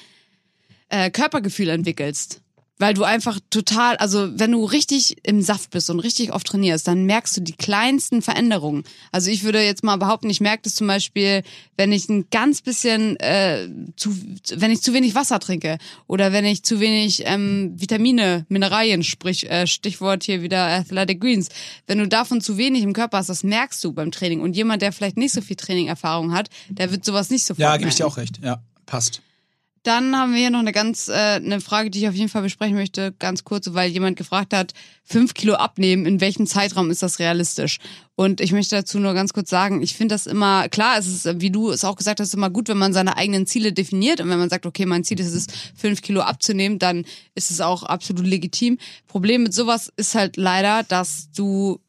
äh, Körpergefühl entwickelst weil du einfach total, also wenn du richtig im Saft bist und richtig oft trainierst, dann merkst du die kleinsten Veränderungen. Also ich würde jetzt mal behaupten, ich merke das zum Beispiel, wenn ich ein ganz bisschen äh, zu, wenn ich zu wenig Wasser trinke oder wenn ich zu wenig ähm, Vitamine, Mineralien, sprich äh, Stichwort hier wieder Athletic Greens, wenn du davon zu wenig im Körper hast, das merkst du beim Training. Und jemand, der vielleicht nicht so viel Training-Erfahrung hat, der wird sowas nicht sofort. Ja, gebe ich dir auch recht. Ja, passt. Dann haben wir hier noch eine ganz äh, eine Frage, die ich auf jeden Fall besprechen möchte, ganz kurz, weil jemand gefragt hat, fünf Kilo abnehmen, in welchem Zeitraum ist das realistisch? Und ich möchte dazu nur ganz kurz sagen, ich finde das immer, klar, es ist, wie du es auch gesagt hast, immer gut, wenn man seine eigenen Ziele definiert und wenn man sagt, okay, mein Ziel ist es, fünf Kilo abzunehmen, dann ist es auch absolut legitim. Problem mit sowas ist halt leider, dass du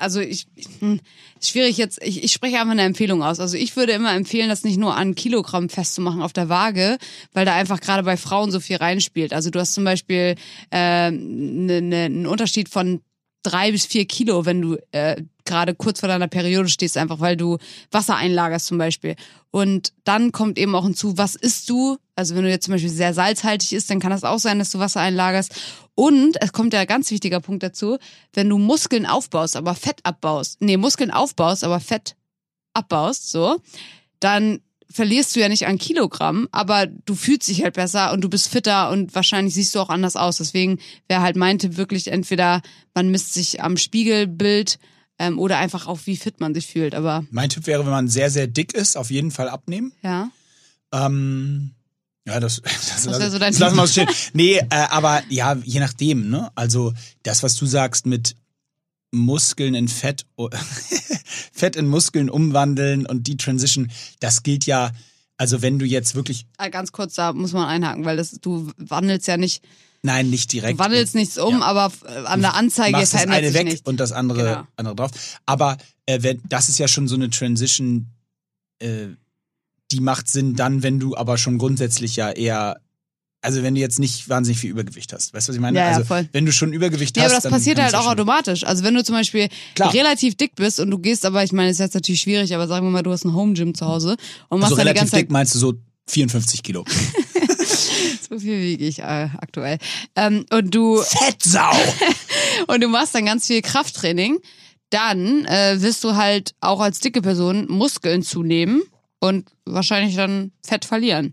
also ich, hm, schwierig jetzt, ich, ich spreche einfach eine Empfehlung aus. Also ich würde immer empfehlen, das nicht nur an Kilogramm festzumachen auf der Waage, weil da einfach gerade bei Frauen so viel reinspielt. Also du hast zum Beispiel äh, ne, ne, einen Unterschied von drei bis vier Kilo, wenn du äh, gerade kurz vor deiner Periode stehst, einfach weil du Wasser einlagerst zum Beispiel. Und dann kommt eben auch hinzu, was isst du? Also wenn du jetzt zum Beispiel sehr salzhaltig isst, dann kann das auch sein, dass du Wasser einlagerst. Und es kommt ja ein ganz wichtiger Punkt dazu, wenn du Muskeln aufbaust, aber Fett abbaust, nee, Muskeln aufbaust, aber Fett abbaust, so, dann verlierst du ja nicht an Kilogramm, aber du fühlst dich halt besser und du bist fitter und wahrscheinlich siehst du auch anders aus. Deswegen wäre halt mein Tipp wirklich entweder man misst sich am Spiegelbild ähm, oder einfach auch wie fit man sich fühlt. Aber mein Tipp wäre, wenn man sehr sehr dick ist, auf jeden Fall abnehmen. Ja. Ähm, ja, das, das, das, das, so lassen wir stehen. Nee, äh, aber ja, je nachdem, ne? Also das, was du sagst mit Muskeln in Fett, Fett in Muskeln umwandeln und die Transition, das gilt ja, also wenn du jetzt wirklich. Ah, ganz kurz, da muss man einhaken, weil das, du wandelst ja nicht. Nein, nicht direkt. Du wandelst nichts um, ja. aber an der Anzeige machst verändert das eine weg nicht. und das andere, Genau. andere drauf. Aber äh, wenn, das ist ja schon so eine Transition, äh, die macht Sinn dann, wenn du aber schon grundsätzlich ja eher also wenn du jetzt nicht wahnsinnig viel Übergewicht hast. Weißt du, was ich meine? Ja, ja, also voll. wenn du schon Übergewicht Ja, hast, aber das dann passiert halt auch ja schon- automatisch. Also wenn du zum Beispiel Klar. relativ dick bist und du gehst, aber ich meine, es ist jetzt natürlich schwierig, aber sagen wir mal, du hast ein Home Gym zu Hause und machst Also relativ ganze dick meinst du so 54 Kilo. So viel wiege ich äh, aktuell. Ähm, und du Fettsau! und du machst dann ganz viel Krafttraining, dann äh, wirst du halt auch als dicke Person Muskeln zunehmen und wahrscheinlich dann Fett verlieren.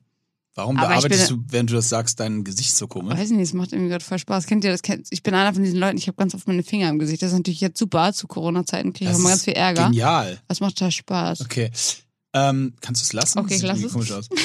Warum Aber bearbeitest bin- du, während du das sagst, dein Gesicht so komisch? Weiß ich nicht, es macht irgendwie gerade voll Spaß. Kennt ihr das? Ich bin einer von diesen Leuten, ich habe ganz oft meine Finger im Gesicht. Das ist natürlich jetzt super. Zu Corona-Zeiten kriege ich Das auch mal ganz viel Ärger. Genial. Das macht total Spaß. Okay. Ähm, kannst du es lassen? Okay, Das ich sieht lass es. komisch aus.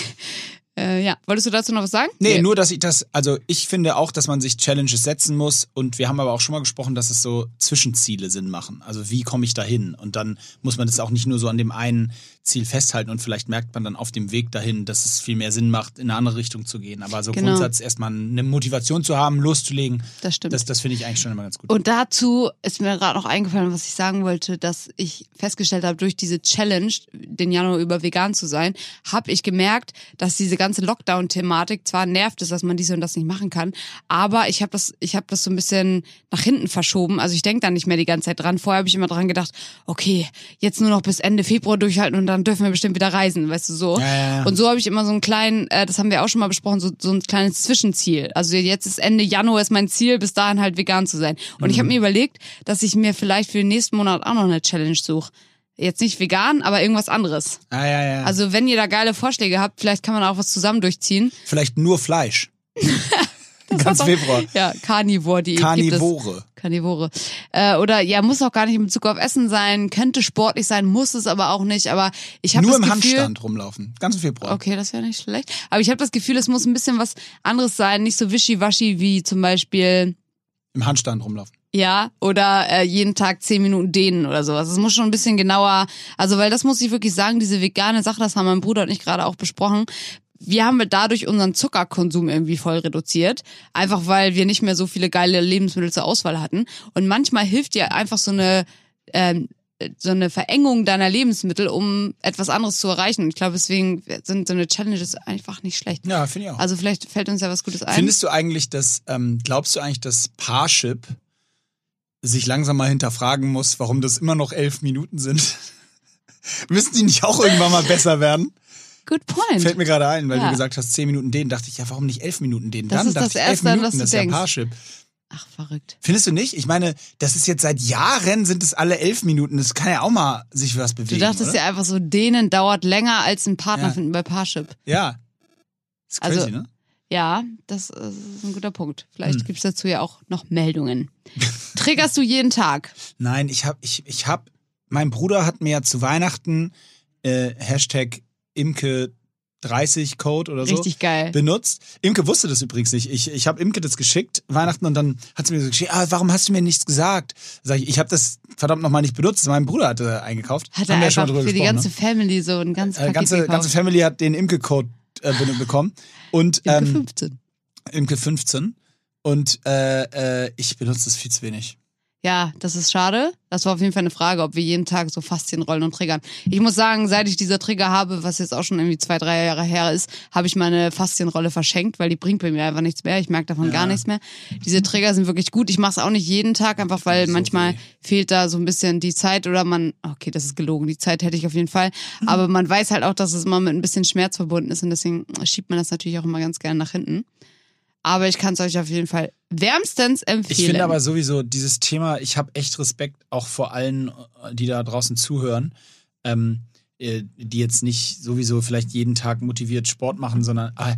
Äh, ja, wolltest du dazu noch was sagen? Nee, nur, dass ich das, also ich finde auch, dass man sich Challenges setzen muss und wir haben aber auch schon mal gesprochen, dass es so Zwischenziele Sinn machen. Also wie komme ich dahin? Und dann muss man das auch nicht nur so an dem einen Ziel festhalten und vielleicht merkt man dann auf dem Weg dahin, dass es viel mehr Sinn macht, in eine andere Richtung zu gehen. Aber so Genau. Grundsatz erstmal eine Motivation zu haben, loszulegen, Das stimmt. das, das finde ich eigentlich schon immer ganz gut. Und dazu ist mir gerade noch eingefallen, was ich sagen wollte, dass ich festgestellt habe, durch diese Challenge, den Januar über vegan zu sein, habe ich gemerkt, dass diese ganze Lockdown-Thematik zwar nervt es, dass man dies und das nicht machen kann, aber ich habe das, ich habe das so ein bisschen nach hinten verschoben. Also ich denke da nicht mehr die ganze Zeit dran. Vorher habe ich immer dran gedacht, okay, jetzt nur noch bis Ende Februar durchhalten und dann dürfen wir bestimmt wieder reisen, weißt du so. Ja, ja. Und so habe ich immer so einen kleinen, äh, das haben wir auch schon mal besprochen, so, so ein kleines Zwischenziel. Also jetzt ist Ende Januar ist mein Ziel, bis dahin halt vegan zu sein. Und ich habe mir überlegt, dass ich mir vielleicht für den nächsten Monat auch noch eine Challenge suche. Jetzt nicht vegan, aber irgendwas anderes. Ah, ja, ja. Also wenn ihr da geile Vorschläge habt, vielleicht kann man auch was zusammen durchziehen. vielleicht nur Fleisch. Ganz Februar. Ja, Carnivore, es. Karnivore. Karnivore. Äh, oder ja, muss auch gar nicht in Bezug auf Essen sein, könnte sportlich sein, muss es aber auch nicht. Aber ich habe Nur das im Gefühl, Handstand rumlaufen. Ganz Februar. Okay, das wäre nicht schlecht. Aber ich habe das Gefühl, es muss ein bisschen was anderes sein, nicht so wischiwaschi wie zum Beispiel. Im Handstand rumlaufen. Ja, oder äh, jeden Tag zehn Minuten dehnen oder sowas. Das muss schon ein bisschen genauer, also weil das muss ich wirklich sagen, diese vegane Sache, das haben mein Bruder und ich gerade auch besprochen. Wir haben dadurch unseren Zuckerkonsum irgendwie voll reduziert, einfach weil wir nicht mehr so viele geile Lebensmittel zur Auswahl hatten. Und manchmal hilft dir einfach so eine ähm, so eine Verengung deiner Lebensmittel, um etwas anderes zu erreichen. Und ich glaube, deswegen sind so eine Challenges einfach nicht schlecht. Ja, finde ich auch. Also vielleicht fällt uns ja was Gutes ein. Findest du eigentlich, dass, ähm, glaubst du eigentlich, dass Parship sich langsam mal hinterfragen muss, warum das immer noch elf Minuten sind? Müssen die nicht auch irgendwann mal besser werden? Good point. Fällt mir gerade ein, weil Ja. du gesagt hast, zehn Minuten den, dachte ich, ja, warum nicht elf Minuten den? Das Dann ist dachte das ich, elf Erste, an Minuten, das du das ist ja denkst. Parship. Ach, verrückt. Findest du nicht? Ich meine, das ist jetzt seit Jahren sind es alle elf Minuten. Das kann ja auch mal sich was Du bewegen. dachtest oder? ja einfach so, denen dauert länger als einen Partner Ja. finden bei Parship. Ja. Ist crazy, Also- ne? Ja, das ist ein guter Punkt. Vielleicht Hm. gibt's dazu ja auch noch Meldungen. Triggerst du jeden Tag? Nein, ich hab, ich, ich hab, mein Bruder hat mir ja zu Weihnachten äh, Hashtag Imke 30 Code oder so Richtig geil. benutzt. Imke wusste das übrigens nicht. Ich, ich habe Imke das geschickt, Weihnachten, und dann hat sie mir so geschickt, ah, warum hast du mir nichts gesagt? Sag ich, ich habe das verdammt nochmal nicht benutzt. Mein Bruder hatte eingekauft. Hat Haben er wir ja schon mal für drüber die ganze ne? Family so ein ganz Äh, ganze, gekauft. ganze Family hat den Imke-Code äh, be- bekommen. Und Imke ähm, 15. Imke 15. Und äh, äh, ich benutze das viel zu wenig. Ja, das ist schade. Das war auf jeden Fall eine Frage, ob wir jeden Tag so Faszien rollen und triggern. Ich muss sagen, seit ich diese Trigger habe, was jetzt auch schon irgendwie zwei, drei Jahre her ist, habe ich meine Faszienrolle verschenkt, weil die bringt bei mir einfach nichts mehr. Ich merke davon Ja. gar nichts mehr. Diese Trigger sind wirklich gut. Ich mache es auch nicht jeden Tag, einfach weil So manchmal weh. fehlt da so ein bisschen die Zeit oder man, okay, das ist gelogen, die Zeit hätte ich auf jeden Fall. Mhm. Aber man weiß halt auch, dass es immer mit ein bisschen Schmerz verbunden ist und deswegen schiebt man das natürlich auch immer ganz gerne nach hinten. Aber ich kann es euch auf jeden Fall wärmstens empfehlen. Ich finde aber sowieso dieses Thema, ich habe echt Respekt auch vor allen, äh, die da draußen zuhören, ähm, äh, die jetzt nicht sowieso vielleicht jeden Tag motiviert Sport machen, sondern äh,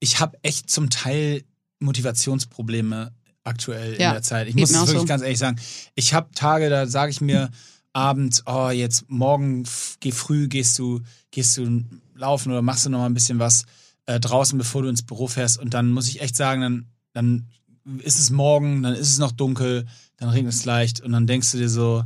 ich habe echt zum Teil Motivationsprobleme aktuell in Ja, der Zeit. Ich muss es wirklich so. ganz ehrlich sagen. Ich habe Tage, da sage ich mir abends, oh, jetzt morgen geh früh, gehst du, gehst du laufen oder machst du noch mal ein bisschen was äh, draußen, bevor du ins Büro fährst. Und dann muss ich echt sagen, dann, dann ist es morgen, dann ist es noch dunkel, dann regnet es leicht und dann denkst du dir so,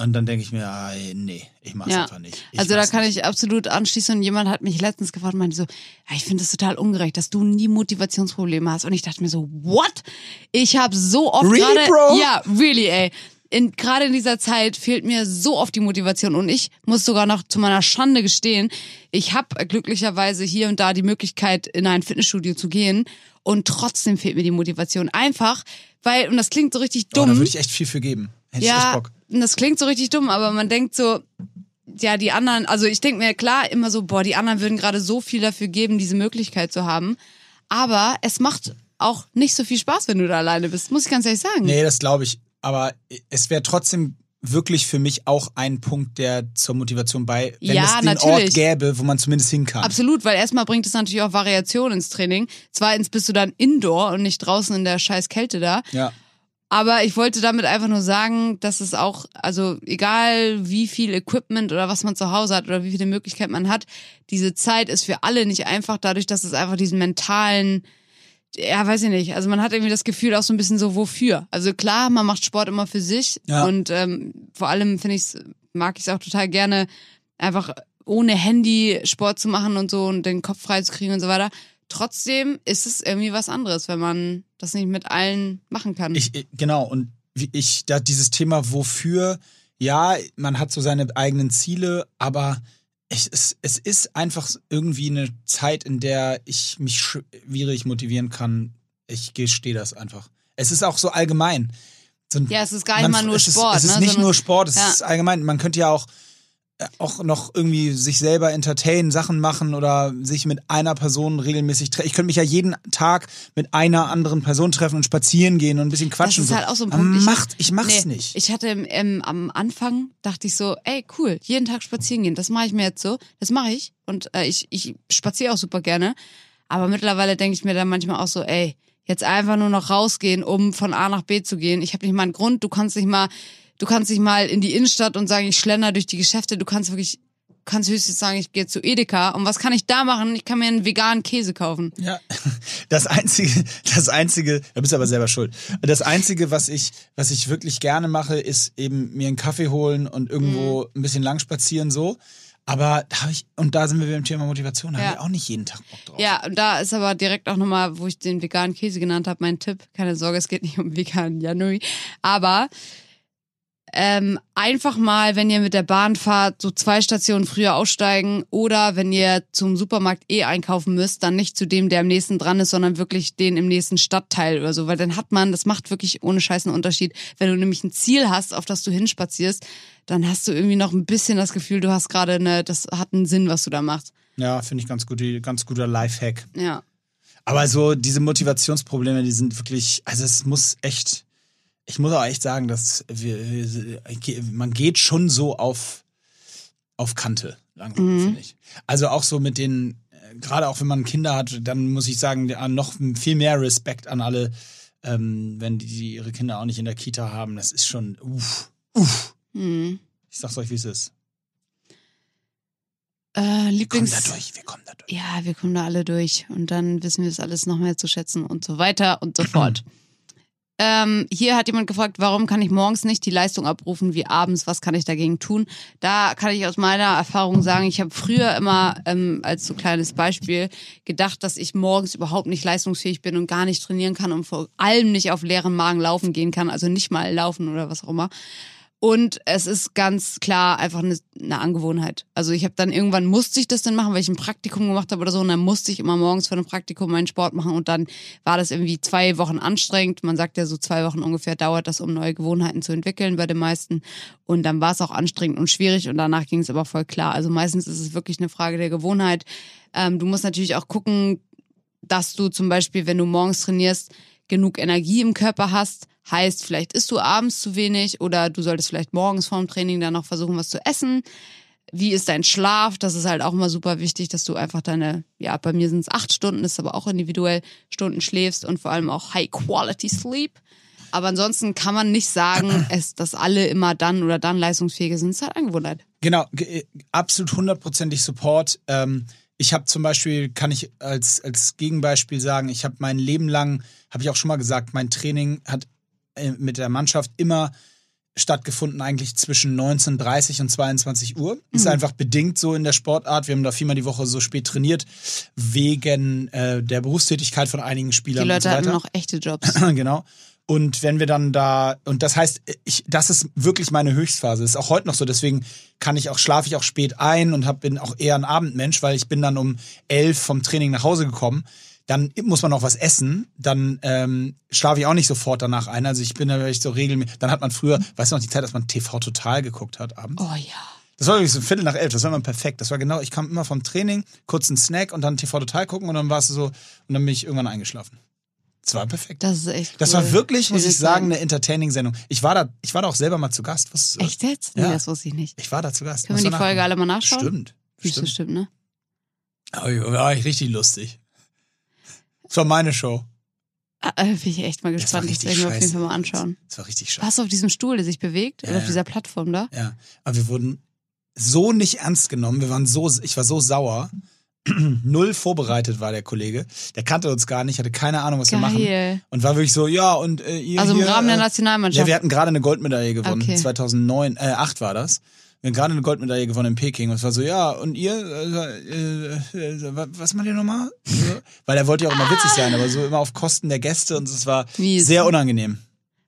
und dann denke ich mir, ah, nee, ich mach's Ja. einfach nicht. Ich Also da kann nicht. ich absolut anschließen. Und jemand hat mich letztens gefragt und meinte so, ja, ich finde es total ungerecht, dass du nie Motivationsprobleme hast. Und ich dachte mir so, what? Ich habe so oft Really, gerade, bro? ja, really, ey. In, gerade in dieser Zeit fehlt mir so oft die Motivation und ich muss sogar noch zu meiner Schande gestehen, ich habe glücklicherweise hier und da die Möglichkeit, in ein Fitnessstudio zu gehen und trotzdem fehlt mir die Motivation. Einfach, weil, und das klingt so richtig Oh, da dumm. würde ich echt viel für geben. Hätte ich echt Ja, Bock. das klingt so richtig dumm, aber man denkt so, ja, die anderen, also ich denke mir klar immer so, boah, die anderen würden gerade so viel dafür geben, diese Möglichkeit zu haben. Aber es macht auch nicht so viel Spaß, wenn du da alleine bist, muss ich ganz ehrlich sagen. Nee, das glaube ich. Aber es wäre trotzdem wirklich für mich auch ein Punkt, der zur Motivation bei, wenn Ja, es den natürlich. Ort gäbe, wo man zumindest hin kann. Absolut, weil erstmal bringt es natürlich auch Variation ins Training. Zweitens bist du dann indoor und nicht draußen in der scheiß Kälte da. Ja. Aber ich wollte damit einfach nur sagen, dass es auch, also egal wie viel Equipment oder was man zu Hause hat oder wie viele Möglichkeiten man hat, diese Zeit ist für alle nicht einfach, dadurch, dass es einfach diesen mentalen, ja, weiß ich nicht. Also man hat irgendwie das Gefühl auch so ein bisschen so, wofür? Also klar, man macht Sport immer für sich Ja. und ähm, vor allem finde ich mag ich es auch total gerne, einfach ohne Handy Sport zu machen und so und den Kopf frei zu kriegen und so weiter. Trotzdem ist es irgendwie was anderes, wenn man das nicht mit allen machen kann. Ich, ich- genau, und ich, da dieses Thema wofür, ja, man hat so seine eigenen Ziele, aber ich, es, es ist einfach irgendwie eine Zeit, in der ich mich schwierig motivieren kann. Ich gestehe das einfach. Es ist auch so allgemein. So ein- Ja, es ist gar nicht mal nur Sport, Ist, es ist ne, nicht sondern- nur Sport, es Ja. ist allgemein. Man könnte ja auch auch noch irgendwie sich selber entertainen, Sachen machen oder sich mit einer Person regelmäßig treffen. Ich könnte mich ja jeden Tag mit einer anderen Person treffen und spazieren gehen und ein bisschen Das quatschen. ist und halt auch so ein Aber Punkt. Ich- Macht, ich mach's Nee, nicht. Ich hatte ähm, am Anfang, dachte ich so, ey, cool, jeden Tag spazieren gehen. Das mache ich mir jetzt so. Das mache ich. Und äh, ich, ich spaziere auch super gerne. Aber mittlerweile denke ich mir dann manchmal auch so, ey, jetzt einfach nur noch rausgehen, um von A nach B zu gehen. Ich habe nicht mal einen Grund. Du kannst nicht mal, du kannst nicht mal in die Innenstadt und sagen, ich schlender durch die Geschäfte. Du kannst wirklich kannst höchstens sagen, ich gehe zu Edeka. Und was kann ich da machen? Ich kann mir einen veganen Käse kaufen. Ja, das einzige, das einzige, da bist du aber selber schuld. Das einzige, was ich, was ich wirklich gerne mache, ist eben mir einen Kaffee holen und irgendwo Mhm. ein bisschen lang spazieren so. Aber da habe ich, und da sind wir beim Thema Motivation, da Ja. habe ich auch nicht jeden Tag Bock drauf. Ja, und da ist aber direkt auch nochmal, wo ich den veganen Käse genannt habe, mein Tipp. Keine Sorge, es geht nicht um veganen Januari. Aber ähm, einfach mal, wenn ihr mit der Bahn fahrt, so zwei Stationen früher aussteigen oder wenn ihr zum Supermarkt eh einkaufen müsst, dann nicht zu dem, der am nächsten dran ist, sondern wirklich den im nächsten Stadtteil oder so. Weil dann hat man, das macht wirklich ohne Scheiß einen Unterschied. Wenn du nämlich ein Ziel hast, auf das du hinspazierst, dann hast du irgendwie noch ein bisschen das Gefühl, du hast gerade eine, das hat einen Sinn, was du da machst. Ja, finde ich ganz gut, ganz guter Lifehack. Ja. Aber so diese Motivationsprobleme, die sind wirklich, also es muss echt, ich muss auch echt sagen, dass wir, man geht schon so auf, auf Kante langsam, Mhm. finde ich. Also auch so mit den, äh, gerade auch wenn man Kinder hat, dann muss ich sagen, noch viel mehr Respekt an alle, ähm, wenn die, ihre Kinder auch nicht in der Kita haben. Das ist schon, uff, uff. Mhm. Ich sag's euch, wie es ist. Äh, Wir kommen Lieblings. da durch, wir kommen da durch. Ja, wir kommen da alle durch und dann wissen wir es alles noch mehr zu schätzen und so weiter und so fort. Ähm, hier hat jemand gefragt, warum kann ich morgens nicht die Leistung abrufen wie abends? Was kann ich dagegen tun? Da kann ich aus meiner Erfahrung sagen, ich habe früher immer ähm, als so kleines Beispiel gedacht, dass ich morgens überhaupt nicht leistungsfähig bin und gar nicht trainieren kann und vor allem nicht auf leeren Magen laufen gehen kann, also nicht mal laufen oder was auch immer. Und es ist ganz klar einfach eine, eine Angewohnheit. Also ich habe dann irgendwann musste ich das dann machen, weil ich ein Praktikum gemacht habe oder so. Und dann musste ich immer morgens vor dem Praktikum meinen Sport machen. Und dann war das irgendwie zwei Wochen anstrengend. Man sagt ja so zwei Wochen ungefähr dauert das, um neue Gewohnheiten zu entwickeln bei den meisten. Und dann war es auch anstrengend und schwierig. Und danach ging es aber voll klar. Also meistens ist es wirklich eine Frage der Gewohnheit. Ähm, du musst natürlich auch gucken, dass du zum Beispiel, wenn du morgens trainierst, genug Energie im Körper hast. Heißt, vielleicht isst du abends zu wenig oder du solltest vielleicht morgens vorm Training dann noch versuchen, was zu essen. Wie ist dein Schlaf? Das ist halt auch immer super wichtig, dass du einfach deine, ja, bei mir sind es acht Stunden, ist aber auch individuell, Stunden schläfst und vor allem auch High Quality Sleep. Aber ansonsten kann man nicht sagen, es, dass alle immer dann oder dann leistungsfähige sind. Es ist halt Angewohnheit. Genau, ge- absolut hundertprozentig Support. Ähm, ich habe zum Beispiel, kann ich als, als Gegenbeispiel sagen, ich habe mein Leben lang, habe ich auch schon mal gesagt, mein Training hat äh, mit der Mannschaft immer stattgefunden, eigentlich zwischen 19.30 und 22 Uhr. Ist einfach bedingt so in der Sportart. Wir haben da viermal die Woche so spät trainiert, wegen äh, der Berufstätigkeit von einigen Die Spielern und Leute so weiter. hatten noch echte Jobs. genau. Und wenn wir dann da, und das heißt, ich, das ist wirklich meine Höchstphase. Das ist auch heute noch so. Deswegen kann ich auch, schlafe ich auch spät ein und hab, bin auch eher ein Abendmensch, weil ich bin dann um elf vom Training nach Hause gekommen. Dann muss man noch was essen. Dann ähm, schlafe ich auch nicht sofort danach ein. Also ich bin da wirklich so regelmäßig. Dann hat man früher, weißt du noch, die Zeit, dass man TV total geguckt hat abends. Oh ja. Das war wirklich so ein Viertel nach elf, das war immer perfekt. Das war genau, ich kam immer vom Training, kurz einen Snack und dann TV total gucken und dann war es so, und dann bin ich irgendwann eingeschlafen. Das war perfekt. Das ist echt cool. Das war wirklich, muss ich sagen, eine Entertaining-Sendung. Ich war da, ich war da auch selber mal zu Gast. Was, Echt jetzt? Nee, Ja. das wusste ich nicht. Ich war da zu Gast. Können wir die Folge alle mal nachschauen? Stimmt. Stimmt. stimmt, ne? Aber war ich richtig lustig. Das war meine Show. Ah, äh, bin ich echt mal Das gespannt. Das richtig werden wir auf jeden. Fall mal anschauen. Das war richtig scheiße. Warst du auf diesem Stuhl, der sich bewegt? Ja, Oder auf dieser Plattform da? Ja. Aber wir wurden so nicht ernst genommen. Wir waren so, ich war so sauer. Null vorbereitet war der Kollege. Der kannte uns gar nicht, hatte keine Ahnung, was wir machen. Geil. Und war wirklich so, ja, und äh, ihr Also im hier, Rahmen der äh, Nationalmannschaft. Ja, wir hatten gerade eine Goldmedaille gewonnen. Okay. 2009, äh, 8 war das. Wir haben gerade eine Goldmedaille gewonnen in Peking. Und es war so, ja, und ihr, äh, äh, äh, was macht ihr nochmal? Weil er wollte ja auch immer witzig sein, aber so immer auf Kosten der Gäste und es war Mies. sehr unangenehm.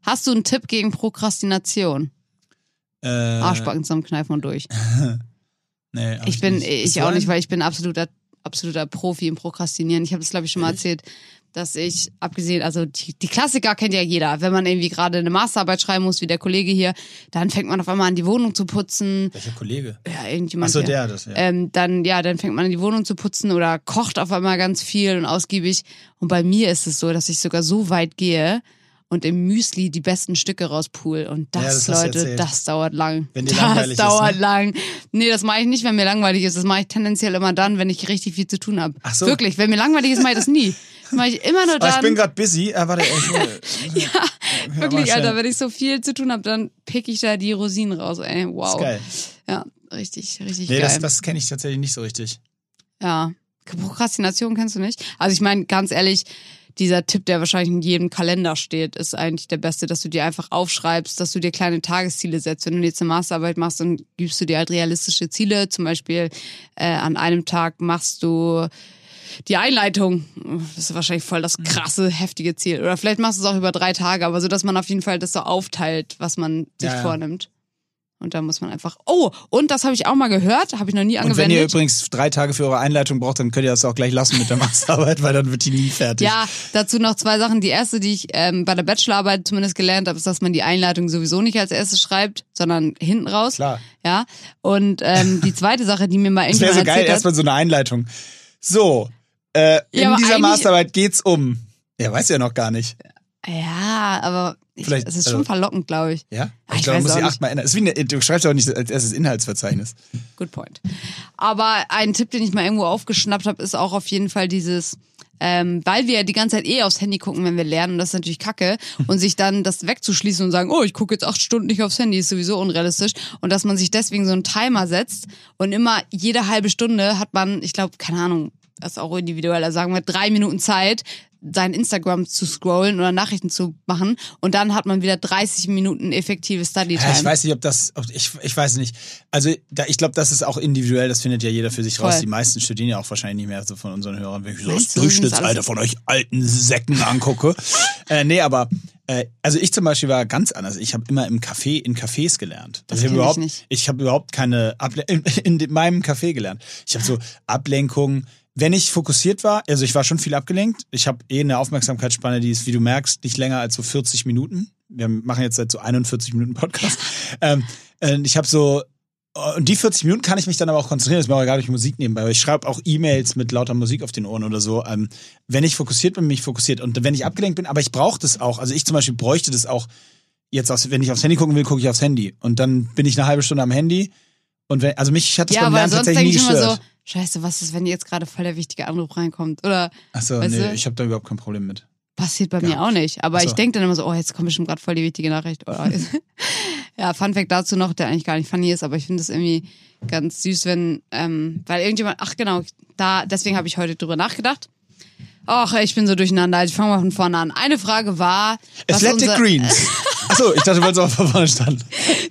Hast du einen Tipp gegen Prokrastination? Äh, Arschbacken zusammenkneifen und durch. Nee, Ich bin, nicht. Ich auch nicht, weil ich bin absoluter, absoluter Profi im Prokrastinieren. Ich habe das, glaube ich, schon mal erzählt, dass ich, abgesehen, also die, die Klassiker kennt ja jeder. Wenn man irgendwie gerade eine Masterarbeit schreiben muss, wie der Kollege hier, dann fängt man auf einmal an, die Wohnung zu putzen. Welcher Kollege? Ja, irgendjemand. Achso, der, das, ja. ähm, dann ja, dann fängt man an die Wohnung zu putzen oder kocht auf einmal ganz viel und ausgiebig. Und bei mir ist es so, dass ich sogar so weit gehe und im Müsli die besten Stücke rauspool. Und das, Ja, das Leute, das dauert lang. Wenn dir das langweilig ist, dauert ne? lang. Nee, das mache ich nicht, wenn mir langweilig ist. Das mache ich tendenziell immer dann, wenn ich richtig viel zu tun habe. Ach so. Wirklich, wenn mir langweilig ist, mache ich das nie. Mache ich immer nur Ah, dann. ich bin gerade busy. Äh, warte, ich, ja, Wirklich, Alter, wenn ich so viel zu tun habe, dann pick ich da die Rosinen raus. Ey, wow. Ist geil. Ja. richtig, richtig Nee, geil. das, das kenne ich tatsächlich nicht so richtig. Ja. Prokrastination kennst du nicht? Also ich meine, ganz ehrlich, dieser Tipp, der wahrscheinlich in jedem Kalender steht, ist eigentlich der beste, dass du dir einfach aufschreibst, dass du dir kleine Tagesziele setzt. Wenn du jetzt eine Masterarbeit machst, dann gibst du dir halt realistische Ziele. Zum Beispiel äh, an einem Tag machst du die Einleitung. Das ist wahrscheinlich voll das krasse, heftige Ziel. Oder vielleicht machst du es auch über drei Tage, aber so, dass man auf jeden Fall das so aufteilt, was man sich Ja, vornimmt. Und da muss man einfach. Oh, und das habe ich auch mal gehört, habe ich noch nie Und wenn angewendet. ihr übrigens drei Tage für eure Einleitung braucht, dann könnt ihr das auch gleich lassen mit der Masterarbeit, weil dann wird die nie fertig. Ja, dazu noch zwei Sachen. Die erste, die ich ähm, bei der Bachelorarbeit zumindest gelernt habe, ist, dass man die Einleitung sowieso nicht als erstes schreibt, sondern hinten raus. Klar. Ja. Und ähm, die zweite Sache, die mir mal Das wäre so geil, erstmal so eine Einleitung. So, äh, in Ja, aber dieser Masterarbeit geht's um. Ja, weiß ja noch gar nicht. Ja, aber ich, Vielleicht, es ist also- schon verlockend, glaube ich. Ja? Ah, ich glaube, man muss nicht. achtmal ändern. Eine, du schreibst ja auch nicht als erstes Inhaltsverzeichnis. Good point. Aber ein Tipp, den ich mal irgendwo aufgeschnappt habe, ist auch auf jeden Fall dieses, ähm, weil wir ja die ganze Zeit eh aufs Handy gucken, wenn wir lernen, und das ist natürlich kacke, und sich dann das wegzuschließen und sagen, oh, ich gucke jetzt acht Stunden nicht aufs Handy, ist sowieso unrealistisch. Und dass man sich deswegen so einen Timer setzt und immer jede halbe Stunde hat man, ich glaube, keine Ahnung, das ist auch individuell, also sagen wir drei Minuten Zeit, sein Instagram zu scrollen oder Nachrichten zu machen und dann hat man wieder 30 Minuten effektive Study Time. Ja, ich weiß nicht, ob das, ob, ich, ich weiß nicht. Also da, ich glaube, das ist auch individuell, das findet ja jeder für sich raus. Voll. Die meisten studieren ja auch wahrscheinlich nicht mehr so von unseren Hörern, wenn ich so das Durchschnittsalter von euch alten Säcken angucke. äh, nee, aber äh, also ich zum Beispiel war ganz anders. Ich habe immer im Café, in Cafés gelernt. Das Also ich ich überhaupt, nicht. ich habe überhaupt keine Able in, in meinem Café gelernt. Ich habe so Ablenkungen. Wenn ich fokussiert war, also ich war schon viel abgelenkt. Ich habe eh eine Aufmerksamkeitsspanne, die ist, wie du merkst, nicht länger als so 40 Minuten. Wir machen jetzt seit so 41 Minuten Podcast. ähm, äh, ich habe so und die 40 Minuten kann ich mich dann aber auch konzentrieren. Das ist mir auch egal, ob ich Musik nebenbei. Aber ich schreibe auch E-Mails mit lauter Musik auf den Ohren oder so. Ähm, wenn ich fokussiert bin, bin ich fokussiert. Und wenn ich abgelenkt bin, aber ich brauche das auch. Also ich zum Beispiel bräuchte das auch. Jetzt, aufs, wenn ich aufs Handy gucken will, gucke ich aufs Handy. Und dann bin ich eine halbe Stunde am Handy. Und wenn, also mich hat das Ja, beim Lernen tatsächlich nie gestört. so, scheiße, was ist, wenn jetzt gerade voll der wichtige Anruf reinkommt? Oder Achso, nee, du? ich habe da überhaupt kein Problem mit. passiert bei Ja. mir auch nicht. Aber so. ich denke dann immer so, oh, jetzt kommt bestimmt gerade voll die wichtige Nachricht. Oder ja, Fun Fact dazu noch, der eigentlich gar nicht funny ist, aber ich finde es irgendwie ganz süß, wenn, ähm, weil irgendjemand, ach genau, da, deswegen habe ich heute drüber nachgedacht. Ach, ich bin so durcheinander. Also ich fange mal von vorne an. Eine Frage war, Athletic Greens. Achso, ich dachte, du wolltest auch von vorne standen.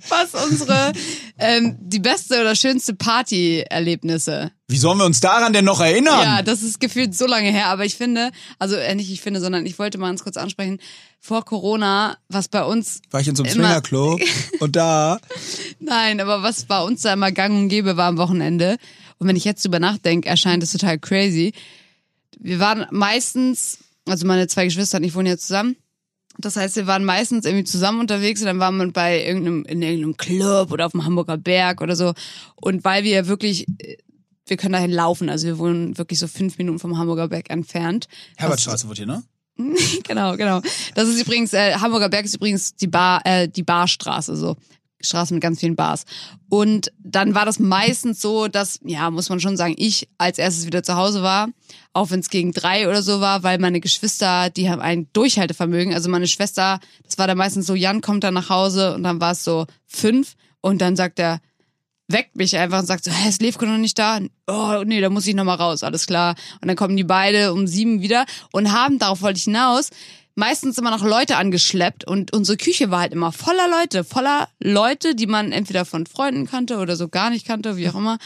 was unsere ähm, die beste oder schönste Party-Erlebnisse Wie sollen wir uns daran denn noch erinnern? Ja, das ist gefühlt so lange her, aber ich finde, also äh, nicht ich finde, sondern ich wollte mal ganz kurz ansprechen, vor Corona, was bei uns, War ich in so einem Swingerclub und da. nein, aber was bei uns da immer gang und gäbe war am Wochenende. Und wenn ich jetzt drüber nachdenke, erscheint es total crazy. Wir waren meistens, also meine zwei Geschwister und ich wohnen ja zusammen. Das heißt, wir waren meistens irgendwie zusammen unterwegs und dann waren wir bei irgendeinem, in irgendeinem Club oder auf dem Hamburger Berg oder so. Und weil wir wirklich, äh, wir können dahin laufen, also wir wohnen wirklich so fünf Minuten vom Hamburger Berg entfernt. Herbertstraße wurde hier, ne? genau, genau. Das ist übrigens, äh, Hamburger Berg ist übrigens die Bar, äh, die Barstraße, so. Straße mit ganz vielen Bars. Und dann war das meistens so, dass, ja, muss man schon sagen, ich als erstes wieder zu Hause war, auch wenn es gegen drei oder so war, weil meine Geschwister, die haben ein Durchhaltevermögen. Also meine Schwester, das war dann meistens so, Jan kommt dann nach Hause und dann war es so fünf und dann sagt er, weckt mich einfach und sagt so, hä, ist Levko noch nicht da? Oh, nee, da muss ich noch mal raus, alles klar. Und dann kommen die beide um sieben wieder und haben, darauf wollte ich hinaus, meistens immer noch Leute angeschleppt und unsere Küche war halt immer voller Leute, voller Leute, die man entweder von Freunden kannte oder so gar nicht kannte, wie auch immer.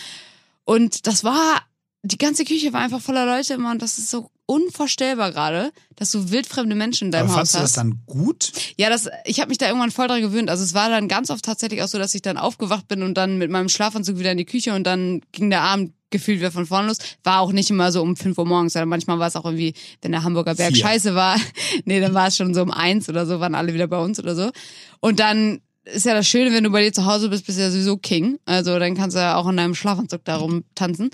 Und das war, die ganze Küche war einfach voller Leute immer und das ist so unvorstellbar gerade, dass du wildfremde Menschen in deinem Aber Haus fandst du das hast. dann gut? Ja, das, ich habe mich da irgendwann voll dran gewöhnt. Also es war dann ganz oft tatsächlich auch so, dass ich dann aufgewacht bin und dann mit meinem Schlafanzug wieder in die Küche und dann ging der Abend gefühlt wieder von vorne los. War auch nicht immer so um 5 Uhr morgens, sondern manchmal war es auch irgendwie, wenn der Hamburger Berg Vier. scheiße war. nee, dann war es schon so um eins oder so, waren alle wieder bei uns oder so. Und dann ist ja das Schöne, wenn du bei dir zu Hause bist, bist du ja sowieso King. Also dann kannst du ja auch in deinem Schlafanzug da rumtanzen.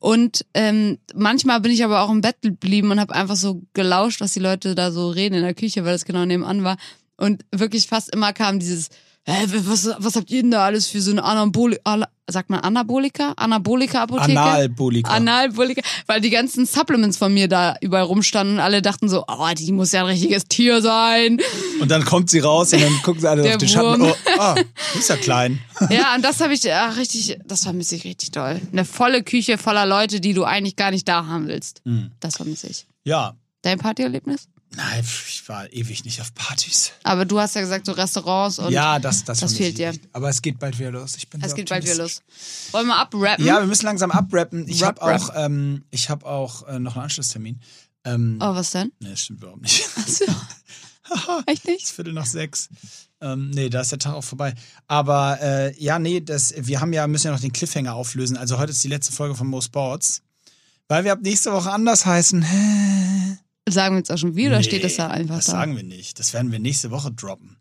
Und ähm, manchmal bin ich aber auch im Bett geblieben und habe einfach so gelauscht, was die Leute da so reden in der Küche, weil das genau nebenan war. Und wirklich fast immer kam dieses, hä, was, was habt ihr denn da alles für so eine Anaboli, Ala- sagt man Anabolika? Anabolika-Apotheke? Analbolika. Analbolika, weil die ganzen Supplements von mir da überall rumstanden und alle dachten so, oh, die muss ja ein richtiges Tier sein. und dann kommt sie raus und dann gucken sie alle Der auf den Schatten. Oh, ah, die ist ja klein. Ja, und das habe ich ach, richtig, das vermisse ich richtig doll. Eine volle Küche voller Leute, die du eigentlich gar nicht da haben willst. Hm. Das vermisse ich. Ja. Dein Partyerlebnis? Nein, ich war ewig nicht auf Partys. Aber du hast ja gesagt, so Restaurants und ja, das, das, das fehlt dir. nicht. Aber es geht bald wieder los. Ich bin es geht bald wieder los. Wollen wir abrappen? Ja, wir müssen langsam abrappen. Ich habe auch, ähm, ich hab auch äh, noch einen Anschlusstermin. Ähm, Oh, was denn? Nee, das stimmt überhaupt nicht. Achso. Echt nicht? Viertel nach sechs. Ähm, nee, da ist der Tag auch vorbei. Aber äh, ja, nee, das, wir haben ja, müssen ja noch den Cliffhanger auflösen. Also heute ist die letzte Folge von Mo Sports. Weil wir ab nächste Woche anders heißen. Sagen wir jetzt auch schon wieder, oder Nee, steht das da einfach Das da? sagen wir nicht. Das werden wir nächste Woche droppen.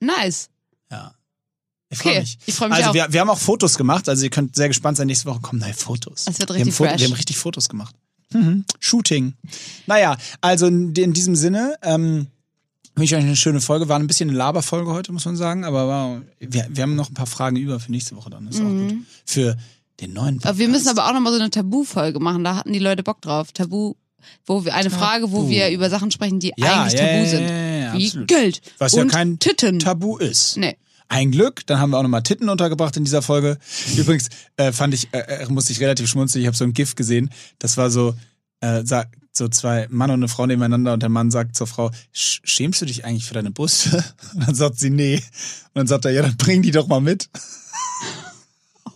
Nice. Ja. Ich freue Okay, mich. ich freu mich also auch. Wir, wir haben auch Fotos gemacht. Also ihr könnt sehr gespannt sein. Nächste Woche kommen neue Fotos. Das wird wir haben, richtig Foto- fresh. wir haben richtig Fotos gemacht. Mhm. Shooting. Naja, also in, in diesem Sinne, ähm, wünsche ich euch eine schöne Folge. War ein bisschen eine Laberfolge heute, muss man sagen. Aber war, wir, wir haben noch ein paar Fragen über für nächste Woche dann. Das ist auch gut. Für den neuen Podcast. Aber wir müssen aber auch nochmal so eine Tabu-Folge machen. Da hatten die Leute Bock drauf. Tabu, wo wir eine Frage, wo wir über Sachen sprechen, die Ja, eigentlich ja, tabu sind. ja, Wie absolut. Geld Was und ja kein Titten. Tabu ist. Nee. Ein Glück, dann haben wir auch nochmal Titten untergebracht in dieser Folge. Übrigens äh, fand ich, äh, äh, musste ich relativ schmunzeln. Ich habe so ein GIF gesehen. Das war so, äh, so zwei Mann und eine Frau nebeneinander und der Mann sagt zur Frau, "Sch- schämst du dich eigentlich für deine Brüste? Und dann sagt sie, nee. Und dann sagt er, ja, dann bring die doch mal mit.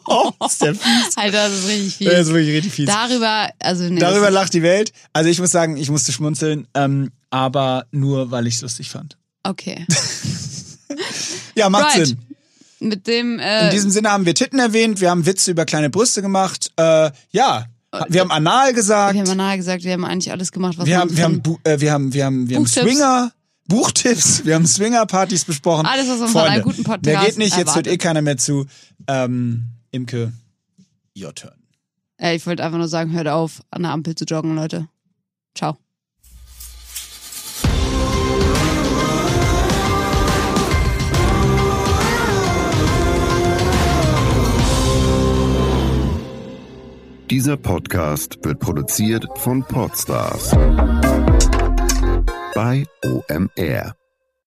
oh, ist der fies. Alter, das ist richtig viel. Der ist wirklich richtig fies. Darüber, also nee, Darüber das, lacht die Welt. Also ich muss sagen, ich musste schmunzeln, ähm, aber nur, weil ich es lustig fand. Okay. Ja, macht Right. Sinn. Mit dem, In äh, diesem Sinne haben wir Titten erwähnt, wir haben Witze über kleine Brüste gemacht. Äh, ja, wir haben Anal gesagt. wir haben nahe gesagt, wir haben eigentlich alles gemacht, was Wir haben, wir haben, äh, wir haben, wir haben, wir haben. Swinger, Buchtipps, wir haben Swinger-Partys besprochen. Alles, was man von einem guten Podcast Mehr geht nicht, jetzt hört eh keiner mehr zu. Ähm, Imke, your turn. äh, ich wollte einfach nur sagen, hört auf, an der Ampel zu joggen, Leute. Ciao. Dieser Podcast wird produziert von Podstars bei OMR.